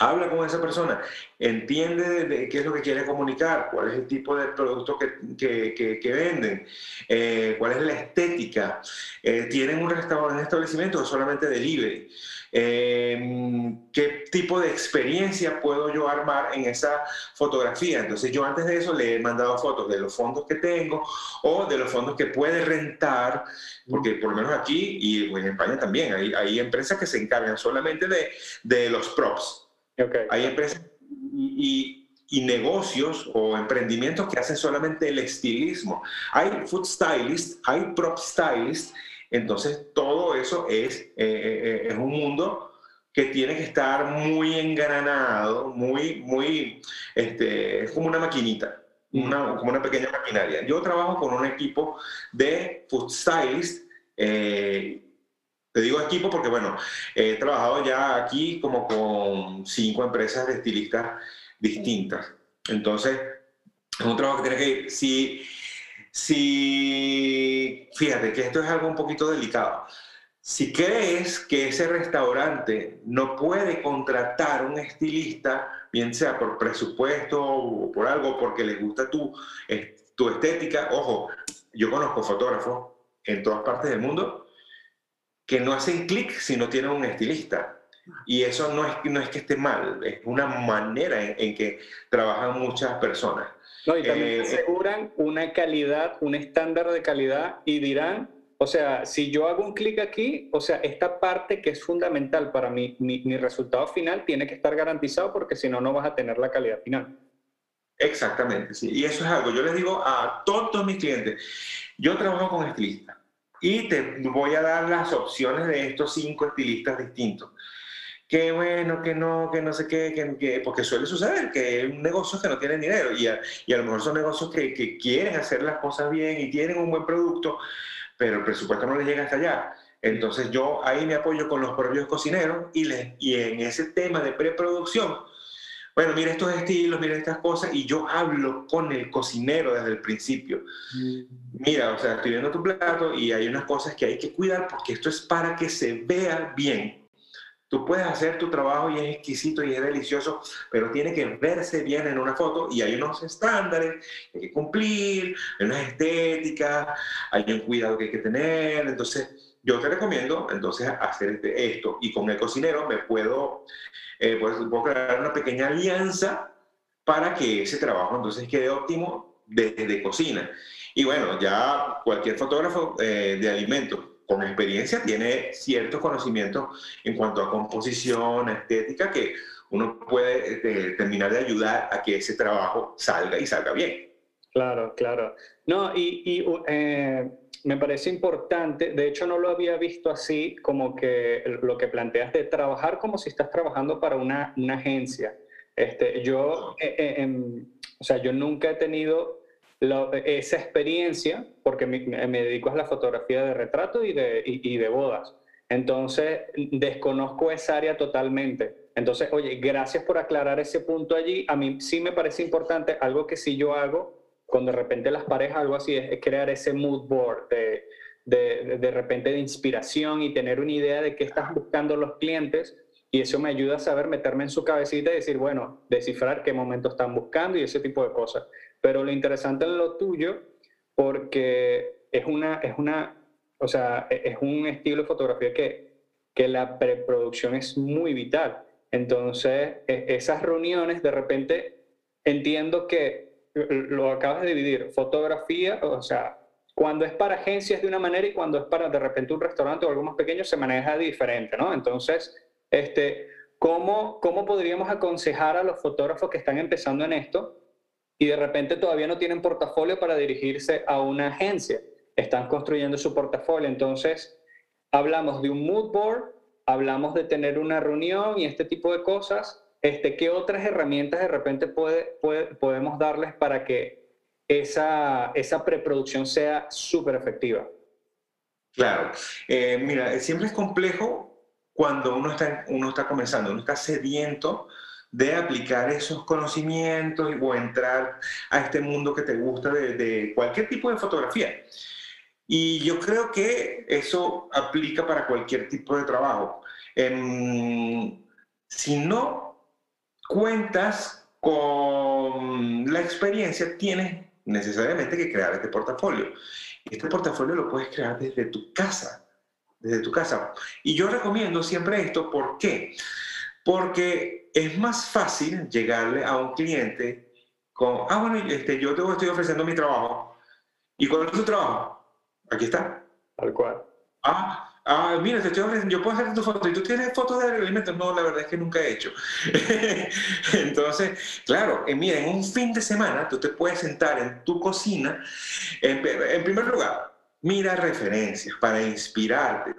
habla con esa persona, entiende de, qué es lo que quiere comunicar, cuál es el tipo de producto que, que, que, venden, eh, cuál es la estética. Eh, ¿Tienen un restaurante, un establecimiento o solamente delivery? Eh, qué tipo de experiencia puedo yo armar en esa fotografía. Entonces yo antes de eso le he mandado fotos de los fondos que tengo o de los fondos que puede rentar, porque por lo menos aquí y en España también hay, hay empresas que se encargan solamente de, de los props. Hay empresas y, y, y, negocios o emprendimientos que hacen solamente el estilismo. Hay food stylist, hay prop stylist entonces, todo eso es, eh, eh, es un mundo que tiene que estar muy engranado, muy, muy, este, es como una maquinita, una, como una pequeña maquinaria. Yo trabajo con un equipo de food stylist, eh, te digo equipo porque, bueno, he trabajado ya aquí como con cinco empresas de estilistas distintas. Entonces, es un trabajo que tiene que ir. Si, si, fíjate que esto es algo un poquito delicado. Si crees que ese restaurante no puede contratar un estilista, bien sea por presupuesto o por algo, porque les gusta tu, tu estética, ojo, yo conozco fotógrafos en todas partes del mundo que no hacen clic si no tienen un estilista. Y eso no es, no es que esté mal, es una manera en que trabajan muchas personas. No, y también eh, aseguran una calidad, un estándar de calidad y dirán, o sea, si yo hago un clic aquí, o sea, esta parte que es fundamental para mi, mi, mi resultado final tiene que estar garantizado porque si no, no vas a tener la calidad final. Exactamente, sí. Y eso es algo, yo les digo a todos mis clientes, yo trabajo con estilistas y te voy a dar las opciones de estos cinco estilistas distintos que bueno, que no, que no sé qué, que, porque suele suceder que hay negocios que no tienen dinero y a, y a lo mejor son negocios que, que, quieren hacer las cosas bien y tienen un buen producto, pero el presupuesto no les llega hasta allá. Entonces yo ahí me apoyo con los propios cocineros y, les, y en ese tema de preproducción, bueno, mira estos estilos, mira estas cosas, y yo hablo con el cocinero desde el principio. Mm. Mira, o sea, estoy viendo tu plato y hay unas cosas que hay que cuidar porque esto es para que se vea bien Tú puedes hacer tu trabajo y es exquisito y es delicioso, pero tiene que verse bien en una foto y hay unos estándares que hay que cumplir, hay unas estéticas, hay un cuidado que hay que tener. Entonces, yo te recomiendo entonces hacer este, esto y con el cocinero me puedo, eh, pues, puedo crear una pequeña alianza para que ese trabajo entonces quede óptimo desde cocina. Y bueno, ya cualquier fotógrafo eh, de alimentos con experiencia tiene ciertos conocimientos en cuanto a composición, estética, que uno puede este, terminar de ayudar a que ese trabajo salga y salga bien. Claro, claro. No, y, y eh, me parece importante, de hecho no lo había visto así, como que lo que planteas de trabajar como si estás trabajando para una, una agencia. Este, yo, eh, eh, o sea, yo nunca he tenido esa experiencia, porque me, dedico a la fotografía de retrato y de, y, de bodas. Entonces, desconozco esa área totalmente. Entonces, oye, gracias por aclarar ese punto allí. A mí sí me parece importante, algo que sí yo hago, cuando de repente las parejas, algo así, es, crear ese mood board de, de, de, repente de inspiración y tener una idea de qué están buscando los clientes. Y eso me ayuda a saber meterme en su cabecita y decir, bueno, descifrar qué momento están buscando y ese tipo de cosas. Pero lo interesante es lo tuyo, porque es una, es una, o sea, e, es un estilo de fotografía que, que la preproducción es muy vital. Entonces, e, esas reuniones, de repente, entiendo que lo acabas de dividir, fotografía, o sea, cuando es para agencias de una manera y cuando es para de repente un restaurante o algo más pequeño se maneja diferente, ¿no? Entonces, este, ¿cómo, ¿cómo podríamos aconsejar a los fotógrafos que están empezando en esto y de repente todavía no tienen portafolio para dirigirse a una agencia? Están construyendo su portafolio. Entonces, hablamos de un mood board, hablamos de tener una reunión y este tipo de cosas. Este, ¿Qué otras herramientas de repente puede, podemos darles para que esa, esa preproducción sea súper efectiva. Claro, eh, mira, siempre es complejo cuando uno está, uno está comenzando, uno está sediento de aplicar esos conocimientos o entrar a este mundo que te gusta de, cualquier tipo de fotografía. Y yo creo que eso aplica para cualquier tipo de trabajo. Em, si no cuentas con la experiencia, tienes necesariamente que crear este portafolio. Este portafolio lo puedes crear desde tu casa, desde tu casa. Y yo recomiendo siempre esto, ¿por qué? Es más fácil llegarle a un cliente con, ah, bueno, este, yo te estoy ofreciendo mi trabajo. ¿Y cuál es tu trabajo? Aquí está. Tal cual. Ah, Ah, mira, te estoy ofreciendo, yo puedo hacer tu foto. ¿Y tú tienes fotos de alimentos? No, la verdad es que nunca he hecho. Entonces, claro, eh, mira, en un fin de semana tú te puedes sentar en tu cocina. En, primer lugar, mira referencias para inspirarte.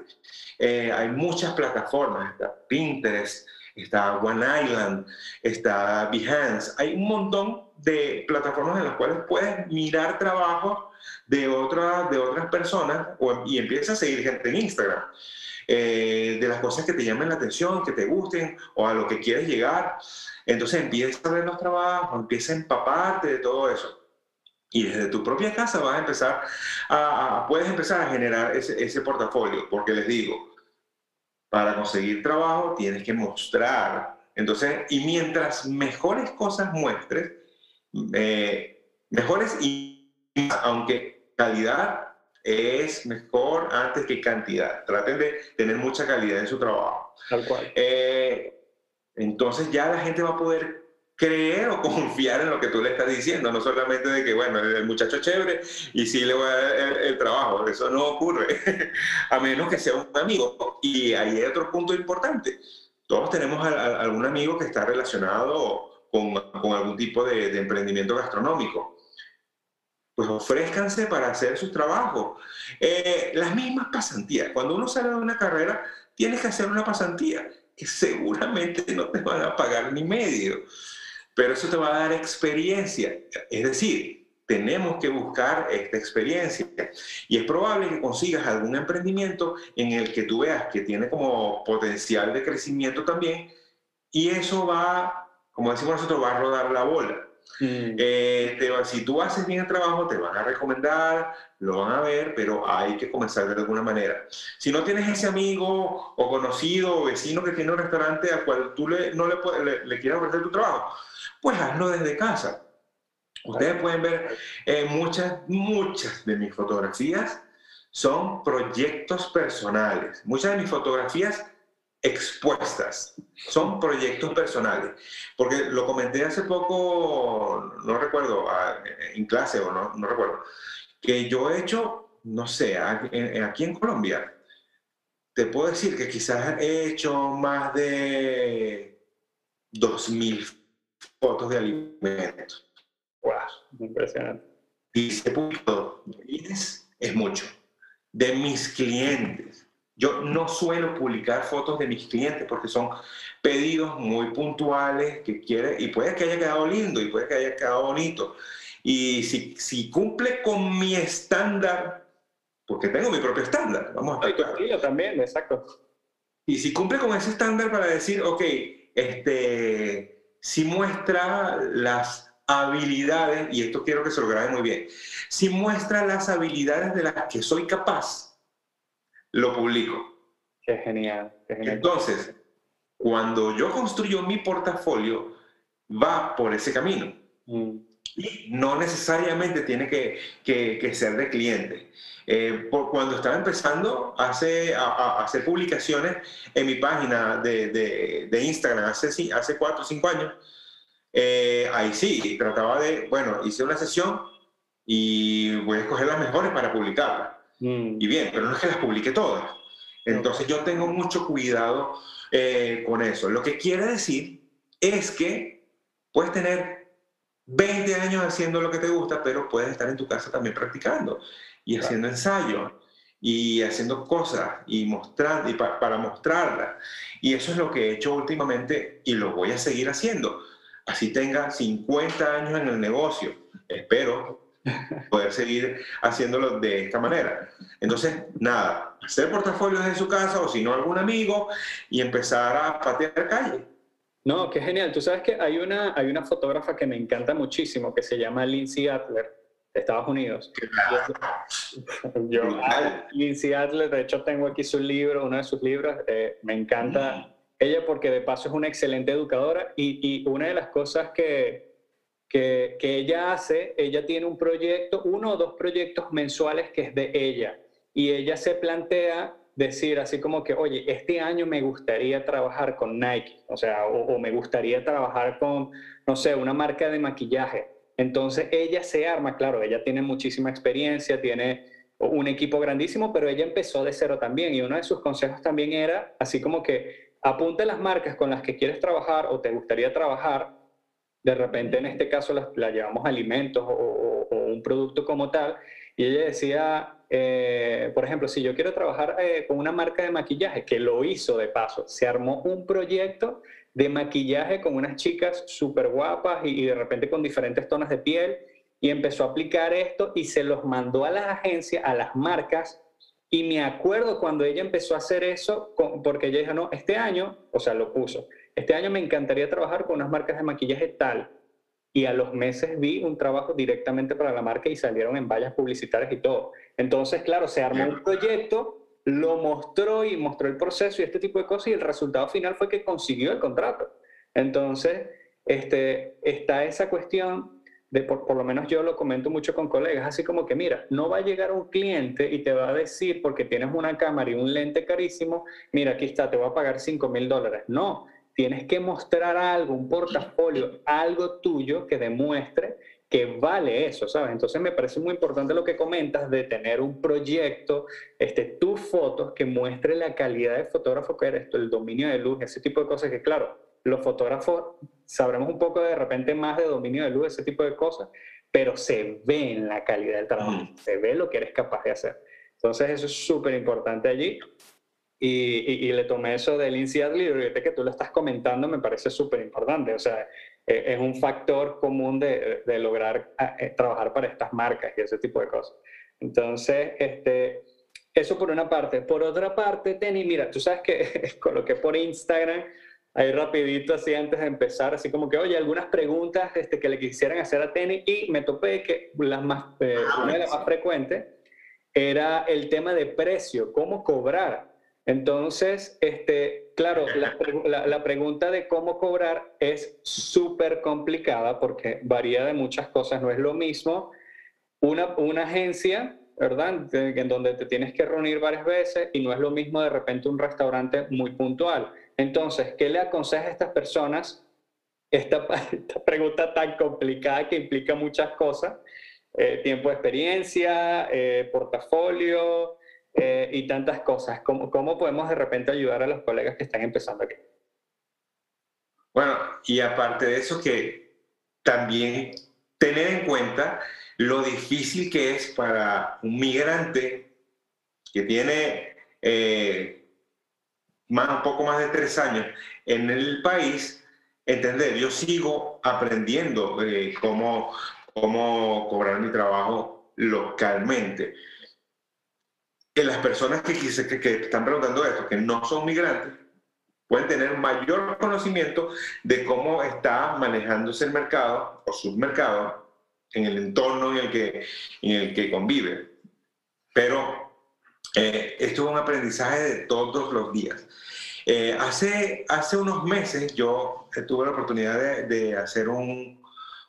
Eh, hay muchas plataformas, está Pinterest, está One Island, está Behance. Hay un montón de plataformas en las cuales puedes mirar trabajos de, otra, de otras personas y empieza a seguir gente en Instagram. Eh, de las cosas que te llamen la atención, que te gusten o a lo que quieres llegar. Entonces empieza a ver los trabajos, empieza a empaparte de todo eso. Y desde tu propia casa vas a empezar a, puedes empezar a generar ese, ese, portafolio, porque les digo, para conseguir trabajo tienes que mostrar. Entonces, y mientras mejores cosas muestres, eh, mejores y aunque calidad es mejor antes que cantidad. Traten de tener mucha calidad en su trabajo. Tal cual. Eh, entonces ya la gente va a poder creer o confiar en lo que tú le estás diciendo, no solamente de que, bueno, el muchacho es chévere y sí le voy a dar el, trabajo, eso no ocurre, a menos que sea un amigo. Y ahí hay otro punto importante. Todos tenemos algún amigo que está relacionado con, con algún tipo de, de emprendimiento gastronómico pues ofrézcanse para hacer su trabajo. Eh, las mismas pasantías. Cuando uno sale de una carrera, tienes que hacer una pasantía, que seguramente no te van a pagar ni medio, pero eso te va a dar experiencia. Es decir, tenemos que buscar esta experiencia. Y es probable que consigas algún emprendimiento en el que tú veas que tiene como potencial de crecimiento también, y eso va, como decimos nosotros, va a rodar la bola. Mm. Eh, si tú haces bien el trabajo, te van a recomendar, lo van a ver, pero hay que comenzar de alguna manera. Si no tienes ese amigo o conocido o vecino que tiene un restaurante al cual tú le, no le, le, le quieras ofrecer tu trabajo, pues hazlo desde casa. Ustedes pueden ver eh, muchas, muchas de mis fotografías son proyectos personales. Muchas de mis fotografías expuestas. Son proyectos personales. Porque lo comenté hace poco, no recuerdo, en clase o no, no recuerdo, que yo he hecho, no sé, aquí en Colombia, te puedo decir que quizás he hecho más de 2.000 fotos de alimentos. ¡Wow! Impresionante. Y ese punto es mucho. De mis clientes yo no suelo publicar fotos de mis clientes porque son pedidos muy puntuales que quiere y puede que haya quedado lindo y puede que haya quedado bonito. Y si, si cumple con mi estándar, porque tengo mi propio estándar, vamos a estar Yo también, exacto. Y si cumple con ese estándar para decir, ok, este, si muestra las habilidades, y esto quiero que se lo grabe muy bien, si muestra las habilidades de las que soy capaz, lo publico. Qué genial, Entonces, cuando yo construyo mi portafolio, va por ese camino. Mm. Y no necesariamente tiene que, que, ser de cliente. Eh, por cuando estaba empezando hace, a, hacer publicaciones en mi página de, de, de Instagram hace, hace cuatro o cinco años, eh, ahí sí, trataba de, bueno, hice una sesión y voy a escoger las mejores para publicarlas. Mm. Y bien, pero no es que las publique todas. Entonces yo tengo mucho cuidado eh, con eso. Lo que quiere decir es que puedes tener 20 años haciendo lo que te gusta, pero puedes estar en tu casa también practicando y haciendo ensayos y haciendo cosas y mostrando y para mostrarlas. Y eso es lo que he hecho últimamente y lo voy a seguir haciendo. Así tenga 50 años en el negocio. Espero poder seguir haciéndolo de esta manera. Entonces, nada, hacer portafolios en su casa o si no algún amigo y empezar a patear calle. No, qué genial. Tú sabes que hay una, hay una fotógrafa que me encanta muchísimo que se llama Lindsay Adler de Estados Unidos. Yo, Lindsay Adler, de hecho tengo aquí su libro, uno de sus libros, eh, me encanta ella porque de paso es una excelente educadora y, y una de las cosas que, que, ella hace, ella tiene un proyecto, uno o dos proyectos mensuales que es de ella. Y ella se plantea decir así como que, oye, este año me gustaría trabajar con Nike, o sea, o, me gustaría trabajar con, no sé, una marca de maquillaje. Entonces ella se arma, claro, ella tiene muchísima experiencia, tiene un equipo grandísimo, pero ella empezó de cero también. Y uno de sus consejos también era así como que apunte las marcas con las que quieres trabajar o te gustaría trabajar de repente en este caso la, llevamos alimentos o, un producto como tal, y ella decía, eh, por ejemplo, si yo quiero trabajar eh, con una marca de maquillaje, que lo hizo de paso, se armó un proyecto de maquillaje con unas chicas súper guapas y, de repente con diferentes tonos de piel, y empezó a aplicar esto y se los mandó a las agencias, a las marcas, y me acuerdo cuando ella empezó a hacer eso, porque ella dijo, no, este año, o sea, lo puso este año me encantaría trabajar con unas marcas de maquillaje tal. Y a los meses vi un trabajo directamente para la marca y salieron en vallas publicitarias y todo. Entonces, claro, se armó un proyecto, lo mostró y mostró el proceso y este tipo de cosas y el resultado final fue que consiguió el contrato. Entonces, este, está esa cuestión de, por, por, lo menos yo lo comento mucho con colegas, así como que, mira, no va a llegar un cliente y te va a decir, porque tienes una cámara y un lente carísimo, mira, aquí está, te voy a pagar 5 mil dólares. No, tienes que mostrar algo, un portafolio, algo tuyo que demuestre que vale eso, ¿sabes? Entonces me parece muy importante lo que comentas de tener un proyecto, este, tus fotos que muestre la calidad de fotógrafo que eres, el dominio de luz, ese tipo de cosas que, claro, los fotógrafos sabremos un poco de repente más de dominio de luz, ese tipo de cosas, pero se ve en la calidad del trabajo, se ve lo que eres capaz de hacer. Entonces eso es súper importante allí. Y, le tomé eso del y ahorita que tú lo estás comentando me parece súper importante. O sea, e, es un factor común de, de lograr eh, trabajar para estas marcas y ese tipo de cosas. Entonces, este, eso por una parte. Por otra parte, Tenny, mira, tú sabes que coloqué por Instagram ahí rapidito, así antes de empezar, así como que, oye, algunas preguntas este, que le quisieran hacer a Tenny y me topé que las más, eh, una de las más frecuentes era el tema de precio, cómo cobrar. Entonces, este, claro, la, pregunta de cómo cobrar es súper complicada porque varía de muchas cosas. No es lo mismo una, una agencia, ¿verdad? En donde te tienes que reunir varias veces y no es lo mismo de repente un restaurante muy puntual. Entonces, ¿qué le aconseja a estas personas? Esta, pregunta tan complicada que implica muchas cosas. Eh, tiempo de experiencia, eh, portafolio, eh, y tantas cosas. ¿Cómo, ¿Cómo podemos de repente ayudar a los colegas que están empezando aquí? Bueno, y aparte de eso, que también tener en cuenta lo difícil que es para un migrante que tiene eh, más, un poco más de tres años en el país, entender, yo sigo aprendiendo eh, cómo, cómo cobrar mi trabajo localmente que las personas que, que, que están preguntando esto, que no son migrantes, pueden tener mayor conocimiento de cómo está manejándose el mercado o submercado en el entorno en el que, en el que convive. Pero eh, esto es un aprendizaje de todos los días. Eh, hace, hace unos meses yo tuve la oportunidad de, de hacer un,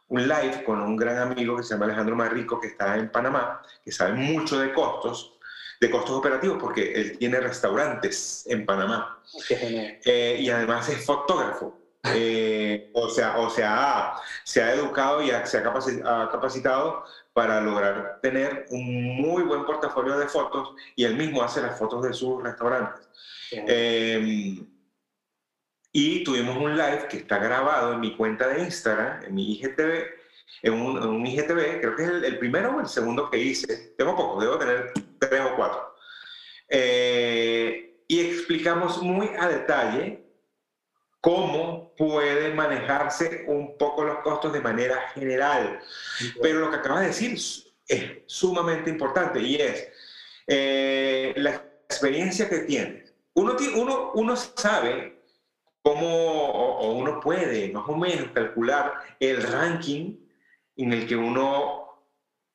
un live con un gran amigo que se llama Alejandro Marrico, que está en Panamá, que sabe mucho de costos, de costos operativos, porque él tiene restaurantes en Panamá. Eh, y además es fotógrafo. Eh, o sea, o sea se ha educado y se ha capacitado para lograr tener un muy buen portafolio de fotos y él mismo hace las fotos de sus restaurantes. Em, y tuvimos un live que está grabado en mi cuenta de Instagram, en mi IGTV, en un, IGTV, creo que es el, primero o el segundo que hice. Tengo poco, debo tener tres o cuatro. Eh, y explicamos muy a detalle cómo puede manejarse un poco los costos de manera general. Pero lo que acabas de decir es sumamente importante y es eh, la experiencia que tienes. Uno, uno, uno sabe cómo, o, uno puede más o menos calcular el ranking en el que uno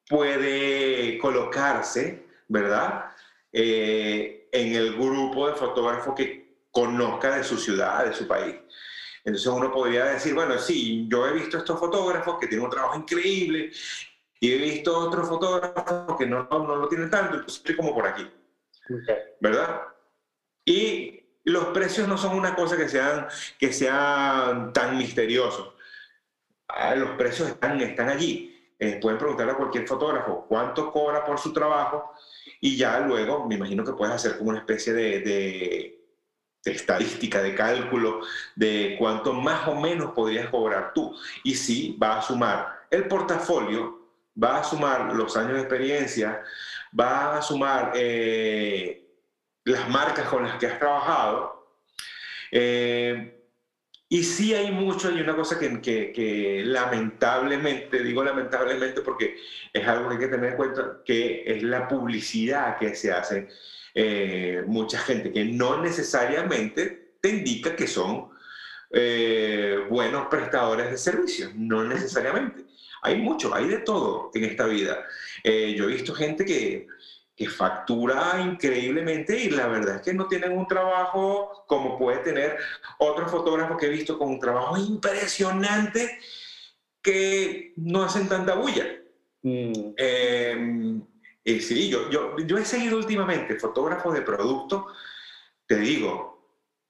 puede colocarse, ¿verdad? Eh, en el grupo de fotógrafos que conozca de su ciudad, de su país. Entonces uno podría decir, bueno, sí, yo he visto estos fotógrafos que tienen un trabajo increíble y he visto otros fotógrafos que no, no, lo tienen tanto, entonces estoy como por aquí. ¿Verdad? Y los precios no son una cosa que sean, que sean tan misteriosos. Ah, los precios están, están allí. Eh, pueden preguntarle a cualquier fotógrafo cuánto cobra por su trabajo y ya luego me imagino que puedes hacer como una especie de estadística, de cálculo, de cuánto más o menos podrías cobrar tú. Y sí, va a sumar el portafolio, va a sumar los años de experiencia, va a sumar eh, las marcas con las que has trabajado. Eh, y sí hay mucho, hay una cosa que, que, lamentablemente, digo lamentablemente porque es algo que hay que tener en cuenta, que es la publicidad que se hace eh, mucha gente que no necesariamente te indica que son eh, buenos prestadores de servicios, no necesariamente. Hay mucho, hay de todo en esta vida. Eh, yo he visto gente que, que factura increíblemente y la verdad es que no tienen un trabajo como puede tener otros fotógrafos que he visto con un trabajo impresionante que no hacen tanta bulla. Mm. Y sí, yo, yo, yo he seguido últimamente fotógrafos de producto, te digo,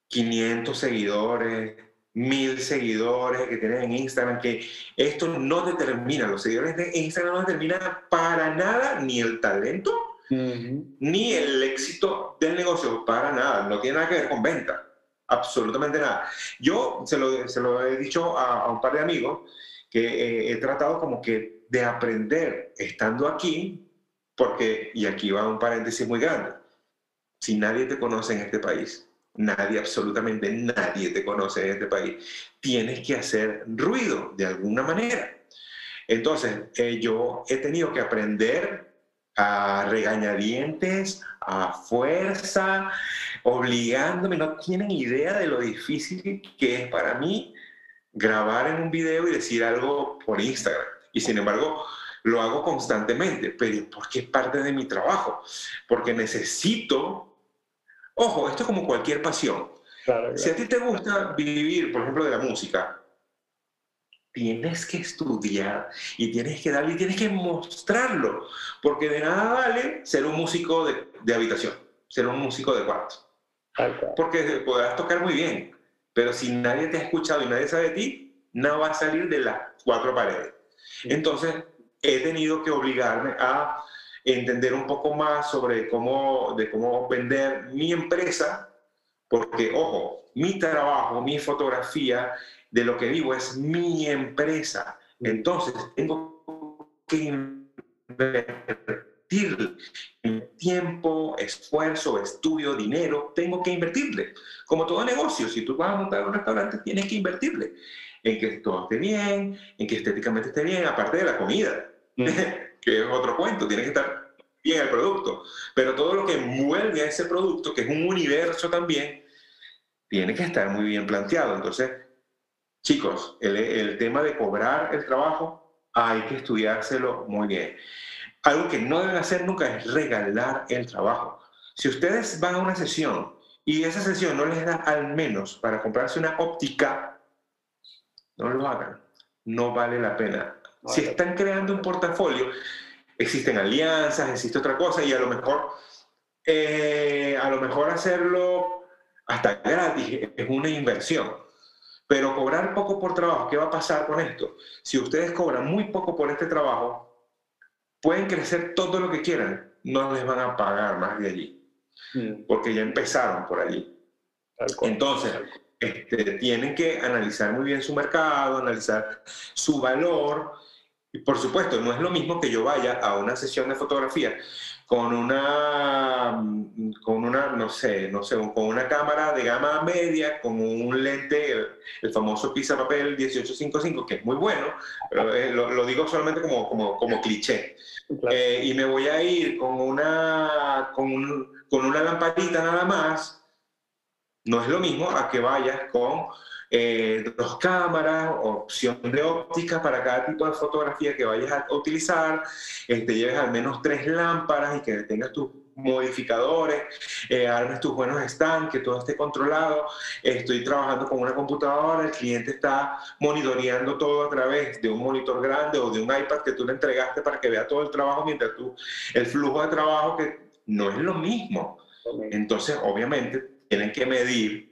500 seguidores, 1000 seguidores que tienen en Instagram, que esto no determina, los seguidores de Instagram no determinan para nada ni el talento, ni el éxito del negocio, para nada, no tiene nada que ver con venta, absolutamente nada. Yo se lo, se lo he dicho a, un par de amigos que eh, he tratado como que de aprender estando aquí porque, y aquí va un paréntesis muy grande, si nadie te conoce en este país, nadie, absolutamente nadie te conoce en este país, tienes que hacer ruido de alguna manera. Entonces, eh, yo he tenido que aprender a regañadientes, a fuerza, obligándome, no tienen idea de lo difícil que es para mí grabar en un video y decir algo por Instagram. Y sin embargo, lo hago constantemente, pero porque es parte de mi trabajo, porque necesito, ojo, esto es como cualquier pasión. Si a ti te gusta vivir, por ejemplo, de la música, tienes que estudiar y tienes que darle y tienes que mostrarlo, porque de nada vale ser un músico de, de habitación, ser un músico de cuarto. Porque podrás tocar muy bien, pero si nadie te ha escuchado y nadie sabe de ti, no va a salir de las cuatro paredes. Entonces, he tenido que obligarme a entender un poco más sobre cómo, de cómo vender mi empresa, porque, ojo, mi trabajo, mi fotografía, de lo que vivo es mi empresa. Entonces, tengo que invertir tiempo, esfuerzo, estudio, dinero, tengo que invertirle. Como todo negocio, si tú vas a montar un restaurante, tienes que invertirle en que todo esté bien, en que estéticamente esté bien, aparte de la comida. que es otro cuento, tiene que estar bien el producto. Pero todo lo que envuelve a ese producto, que es un universo también, tiene que estar muy bien planteado. Entonces, chicos, el, el tema de cobrar el trabajo hay que estudiárselo muy bien. Algo que no deben hacer nunca es regalar el trabajo. Si ustedes van a una sesión y esa sesión no les da al menos para comprarse una óptica, no lo hagan. no vale la pena. si están creando un portafolio, existen alianzas, existe otra cosa y a lo mejor, eh, a lo mejor hacerlo hasta gratis es una inversión. Pero cobrar poco por trabajo, ¿qué va a pasar con esto? Si ustedes cobran muy poco por este trabajo, pueden crecer todo lo que quieran, no les van a pagar más de allí, mm. porque ya empezaron por allí. Entonces, este, tienen que analizar muy bien su mercado, analizar su valor. Y por supuesto, no es lo mismo que yo vaya a una sesión de fotografía con una, con una, no sé, no sé, con una cámara de gama media, con un lente, el, famoso pizza papel 1855, que es muy bueno, pero eh, lo, digo solamente como, como, como cliché. Eh, y me voy a ir con una, con, con una lamparita nada más, no es lo mismo a que vayas con eh, dos cámaras, opción de óptica para cada tipo de fotografía que vayas a utilizar, este, lleves al menos tres lámparas y que tengas tus modificadores, eh, armes tus buenos stands, que todo esté controlado. Estoy trabajando con una computadora, el cliente está monitoreando todo a través de un monitor grande o de un iPad que tú le entregaste para que vea todo el trabajo mientras tú, el flujo de trabajo que no es lo mismo. Entonces, obviamente, tienen que medir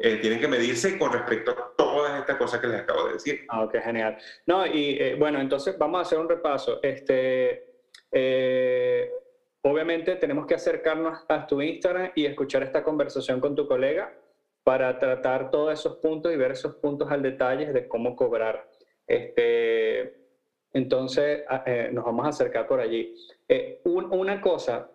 eh, tienen que medirse con respecto a todas estas cosas que les acabo de decir. Ah, ok, genial. No, y eh, bueno, entonces vamos a hacer un repaso. Este, eh, obviamente tenemos que acercarnos a tu Instagram y escuchar esta conversación con tu colega para tratar todos esos puntos y ver esos puntos al detalle de cómo cobrar. Este, entonces, ah, nos vamos a acercar por allí. una cosa,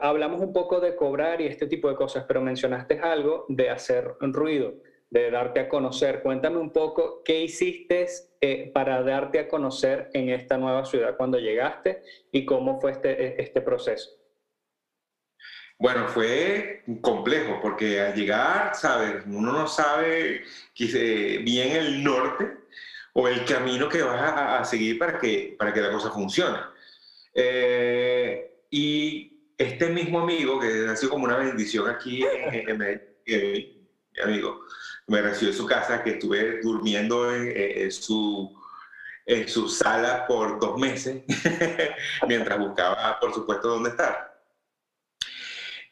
hablamos un poco de cobrar y este tipo de cosas, pero mencionaste algo de hacer ruido, de darte a conocer. Cuéntame un poco qué hiciste eh, para darte a conocer en esta nueva ciudad cuando llegaste y cómo fue este, e, este proceso. Bueno, fue complejo porque al llegar, ¿sabes? Uno no sabe bien el norte o el camino que vas a, seguir para que, para que la cosa funcione. Eh, y este mismo amigo, que ha sido como una bendición aquí en, mi amigo, me recibió en su casa, que estuve durmiendo en, su, en su sala por dos meses, mientras buscaba, por supuesto, dónde estar.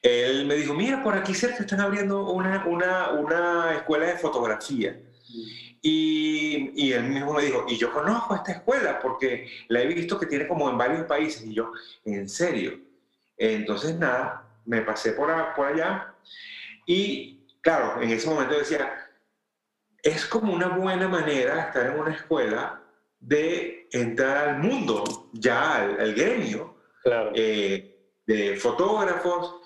Él me dijo, mira, por aquí cerca están abriendo una, una, una escuela de fotografía. Y, y, él mismo me dijo, y yo conozco esta escuela porque la he visto que tiene como en varios países. Y yo, ¿en serio? Entonces, nada, me pasé por, por allá y, claro, en ese momento decía, es como una buena manera estar en una escuela de entrar al mundo, ya al, gremio eh, de fotógrafos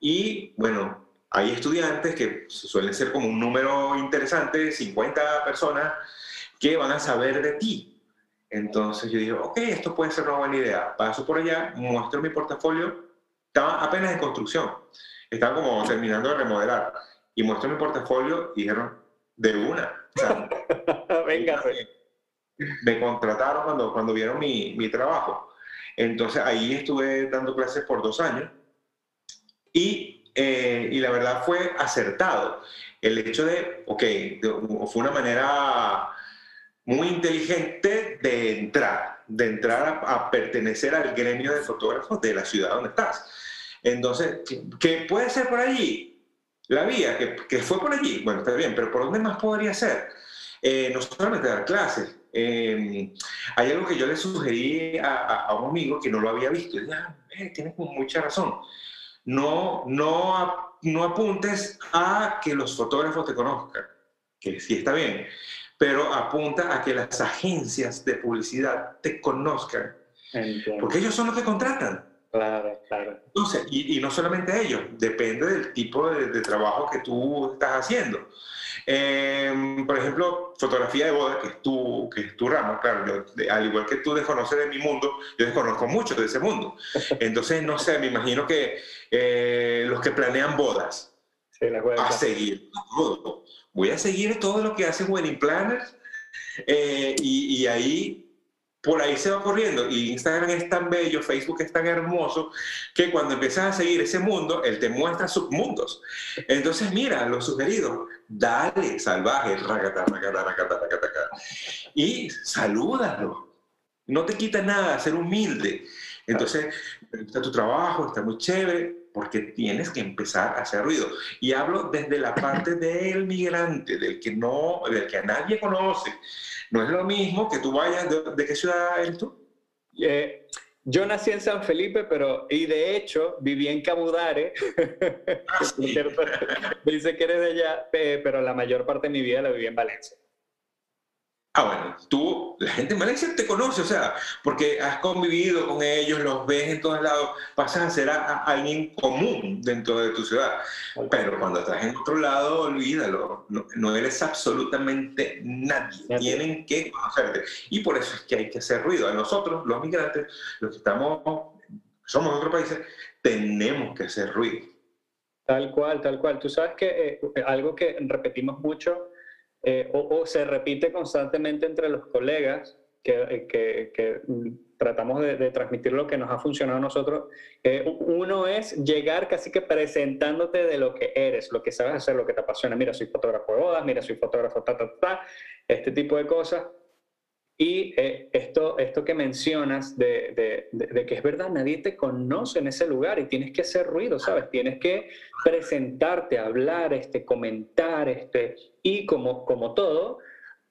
y, bueno, hay estudiantes que suelen ser como un número interesante, 50 personas, que van a saber de ti. Entonces yo dije, ok, esto puede ser una buena idea. Paso por allá, muestro mi portafolio estaba apenas en construcción, estaba como terminando de remodelar y muestro mi portafolio y dijeron, de una. Venga. Me, contrataron cuando, cuando vieron mi, mi trabajo. Entonces ahí estuve dando clases por dos años y, eh, y la verdad fue acertado. El hecho de, ok, fue una manera muy inteligente de entrar, de entrar a, a, pertenecer al gremio de fotógrafos de la ciudad donde estás. Entonces, ¿qué puede ser por allí? La vía, que, que, fue por allí, bueno, está bien, pero ¿por dónde más podría ser? Eh, no solamente dar clases. Eh, hay algo que yo le sugerí a, a, un amigo que no lo había visto. Y ah, eh, tienes mucha razón. No, no, no apuntes a que los fotógrafos te conozcan, que sí está bien, pero apunta a que las agencias de publicidad te conozcan. Porque ellos son los que contratan. Claro, claro. Entonces, y, y no solamente ellos, depende del tipo de, trabajo que tú estás haciendo. Em, por ejemplo, fotografía de boda, que es tu, que es tu ramo, claro, al igual que tú desconoces de mi mundo, yo desconozco mucho de ese mundo. Entonces, no sé, me imagino que eh, los que planean bodas, sí, a seguir todo. Voy a seguir todo lo que hace Wedding Planners eh, y, ahí por ahí se va corriendo y Instagram es tan bello, Facebook es tan hermoso, que cuando empiezas a seguir ese mundo, él te muestra sus mundos. Entonces, mira, lo sugerido, dale, salvaje, racata, racata, racata, racata, y salúdalo. No te quita nada ser humilde. Entonces, está tu trabajo, está muy chévere, porque tienes que empezar a hacer ruido. Y hablo desde la parte del migrante, del que no, del que a nadie conoce. No es lo mismo que tú vayas, ¿de, qué ciudad eres tú? Eh, yo nací en San Felipe, pero, y de hecho, viví en Cabudare. Ah, dice que eres de allá, pero la mayor parte de mi vida la viví en Valencia. Ah, bueno, tú, la gente en Valencia te conoce, o sea, porque has convivido con ellos, los ves en todos lados, pasas a ser alguien común dentro de tu ciudad. Pero cuando estás en otro lado, olvídalo, no, eres absolutamente nadie. Tienen que conocerte. Y por eso es que hay que hacer ruido. A nosotros, los migrantes, los que estamos, somos de otros países, tenemos que hacer ruido. Tal cual, tal cual. Tú sabes que eh, algo que repetimos mucho eh, o, se repite constantemente entre los colegas que, eh, tratamos de, transmitir lo que nos ha funcionado a nosotros. Eh, uno es llegar casi que presentándote de lo que eres, lo que sabes hacer, lo que te apasiona. Mira, soy fotógrafo de bodas, mira, soy fotógrafo, ta, ta, ta, este tipo de cosas. Y eh, esto, esto que mencionas de, de, que es verdad, nadie te conoce en ese lugar y tienes que hacer ruido, ¿sabes? Tienes que presentarte, hablar, este, comentar, este, y como, como todo,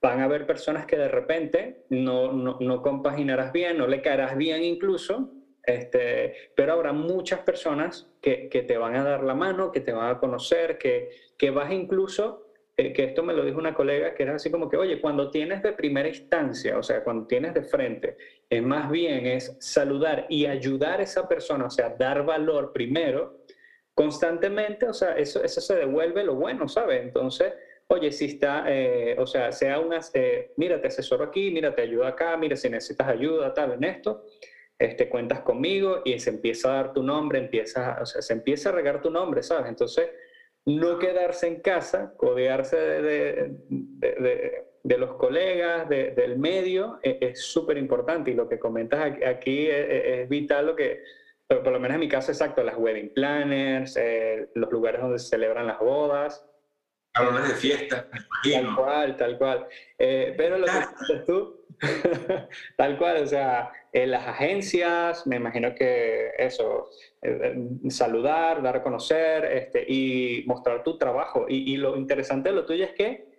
van a haber personas que de repente no, no, no compaginarás bien, no le caerás bien incluso, este, pero habrá muchas personas que, que, te van a dar la mano, que te van a conocer, que, que vas incluso eh, que esto me lo dijo una colega, que era así como que, oye, cuando tienes de primera instancia, o sea, cuando tienes de frente, es más bien es saludar y ayudar a esa persona, o sea, dar valor primero, constantemente, o sea, eso, eso se devuelve lo bueno, ¿sabes? Entonces, oye, si está, eh, o sea, sea unas, eh, mira, te asesoro aquí, mira, te ayudo acá, mira, si necesitas ayuda, tal, en esto, este, cuentas conmigo y se empieza a dar tu nombre, empieza, o sea, se empieza a regar tu nombre, ¿sabes? Entonces, no quedarse en casa, codearse de, de, los colegas, del medio, e, es súper importante. Y lo que comentas aquí e, e, es, vital, lo que, por lo menos en mi caso, exacto, las wedding planners, eh, los lugares donde se celebran las bodas. Salones de fiesta. Tal cual, tal cual. Eh, pero lo que dices tú, tal cual, o sea, en las agencias, me imagino que eso, eh, eh, saludar, dar a conocer este, y mostrar tu trabajo. Y, lo interesante de lo tuyo es que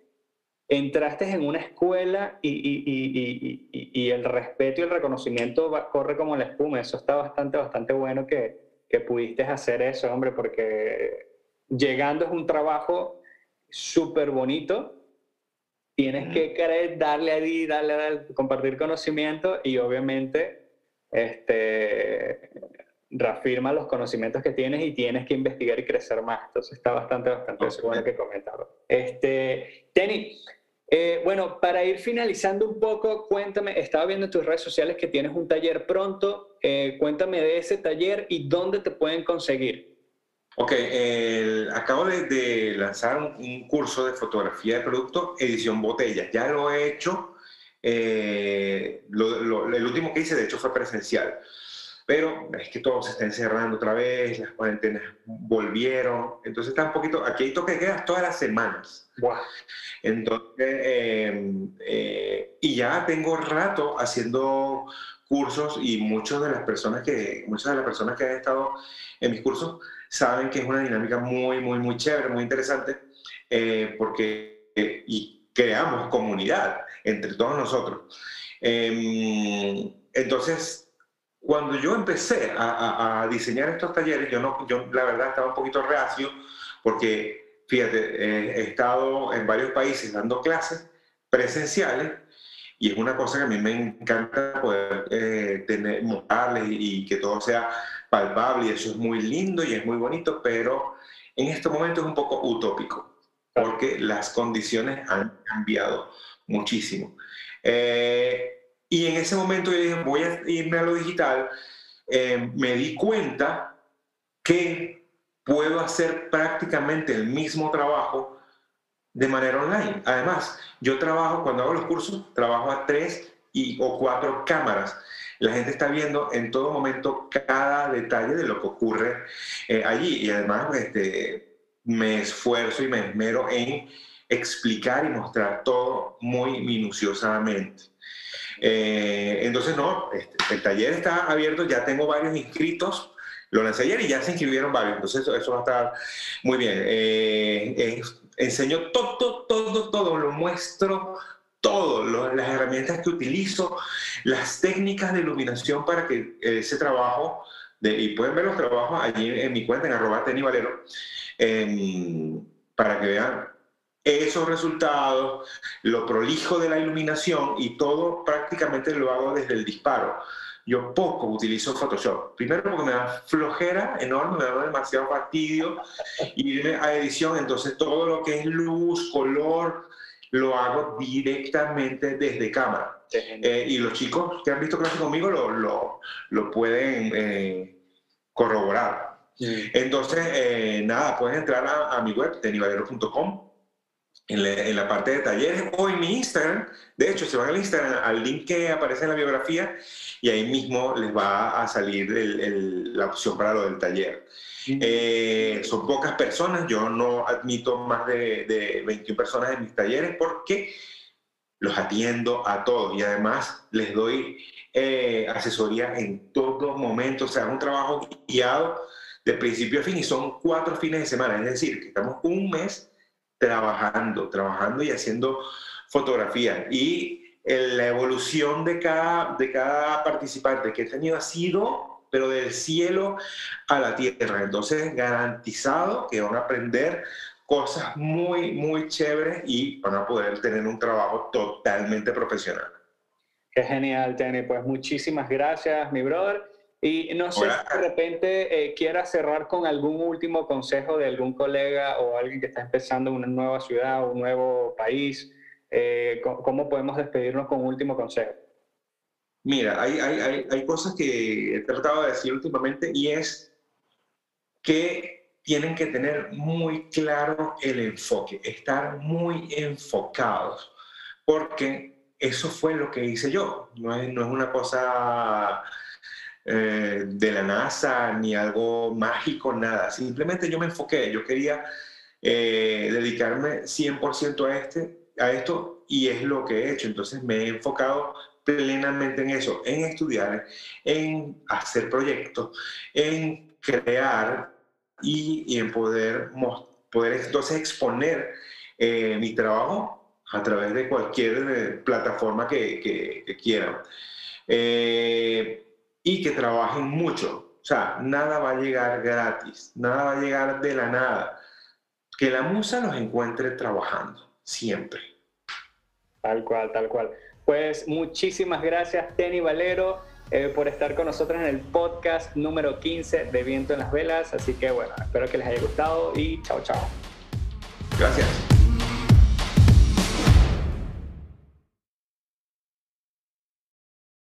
entraste en una escuela y, y, y el respeto y el reconocimiento corre como la espuma. Eso está bastante, bastante bueno que, que pudiste hacer eso, hombre, porque llegando es un trabajo súper bonito. Tienes que querer darle ahí, darle, darle, compartir conocimiento y obviamente este, reafirma los conocimientos que tienes y tienes que investigar y crecer más. Entonces está bastante, bastante bueno que comentarlo. Este, Tenny, eh, bueno, para ir finalizando un poco, cuéntame, estaba viendo en tus redes sociales que tienes un taller pronto, eh, cuéntame de ese taller y dónde te pueden conseguir. Ok, acabo de, lanzar un, curso de fotografía de producto, edición botella. Ya lo he hecho. Eh, el último que hice, de hecho, fue presencial pero es que todo se está encerrando otra vez, las cuarentenas volvieron, entonces está un poquito, aquí hay toque quedas todas las semanas. Entonces, em, eh, y ya tengo rato haciendo cursos y muchas de las personas que, muchas de las personas que han estado en mis cursos saben que es una dinámica muy, muy, muy chévere, muy interesante, eh, porque, eh, y creamos comunidad entre todos nosotros. Em, entonces, cuando yo empecé a, diseñar estos talleres, yo, no, yo la verdad estaba un poquito reacio porque, fíjate, he estado en varios países dando clases presenciales y es una cosa que a mí me encanta poder eh, tener, mostrarles y, que todo sea palpable y eso es muy lindo y es muy bonito, pero en este momento es un poco utópico porque las condiciones han cambiado muchísimo. Eh, y en ese momento yo dije, voy a irme a lo digital. Eh, me di cuenta que puedo hacer prácticamente el mismo trabajo de manera online. Además, yo trabajo, cuando hago los cursos, trabajo a tres y, o cuatro cámaras. La gente está viendo en todo momento cada detalle de lo que ocurre eh, allí y además este, me esfuerzo y me esmero en explicar y mostrar todo muy minuciosamente. Eh, entonces, no, este, el taller está abierto, ya tengo varios inscritos, lo lancé ayer y ya se inscribieron varios, entonces eso, eso va a estar muy bien. Eh, enseño todo, todo, todo, lo muestro todo, las herramientas que utilizo, las técnicas de iluminación para que ese trabajo, de, y pueden ver los trabajos allí en, mi cuenta, en arroba Valero, em, para que vean esos resultados, lo prolijo de la iluminación y todo prácticamente lo hago desde el disparo. Yo poco utilizo Photoshop. Primero porque me da flojera enorme, me da demasiado fastidio irme a edición, entonces todo lo que es luz, color, lo hago directamente desde cámara. Eh, y los chicos que han visto clase conmigo lo, lo, lo pueden eh, corroborar. Entonces, eh, nada, pueden entrar a, mi web, tenivalero.com, en, la parte de talleres o en mi Instagram. De hecho, se van al Instagram, al link que aparece en la biografía y ahí mismo les va a salir la opción para lo del taller. Eh, son pocas personas, yo no admito más de, de 21 personas en mis talleres porque los atiendo a todos y además les doy eh, asesoría en todo momento, o sea, es un trabajo guiado de principio a fin y son cuatro fines de semana, es decir, que estamos un mes trabajando, trabajando y haciendo fotografía. Y la evolución de cada, de cada participante que he tenido ha sido pero del cielo a la tierra. Entonces, garantizado que van a aprender cosas muy, muy chéveres y van a poder tener un trabajo totalmente profesional. Qué genial, Tenny. Pues muchísimas gracias, mi brother. Y no sé si de repente eh, quiera cerrar con algún último consejo de algún colega o alguien que está empezando una nueva ciudad o un nuevo país. Eh, ¿Cómo podemos despedirnos con un último consejo? Mira, hay, hay, hay, cosas que he tratado de decir últimamente y es que tienen que tener muy claro el enfoque, estar muy enfocados, porque eso fue lo que hice yo. No es, no es una cosa eh, de la NASA ni algo mágico, nada. Simplemente yo me enfoqué, yo quería eh, dedicarme 100% a, este, a esto y es lo que he hecho. Entonces me he enfocado plenamente en eso, en estudiar, en hacer proyectos, en crear y, en poder, poder entonces exponer eh, mi trabajo a través de cualquier eh, plataforma que, quieran. Eh, y que trabajen mucho. O sea, nada va a llegar gratis, nada va a llegar de la nada. Que la musa los encuentre trabajando, siempre. Tal cual, tal cual. Pues muchísimas gracias, Tenny Valero, eh, por estar con nosotros en el podcast número 15 de Viento en las Velas. Así que bueno, espero que les haya gustado y chao, chao. Gracias.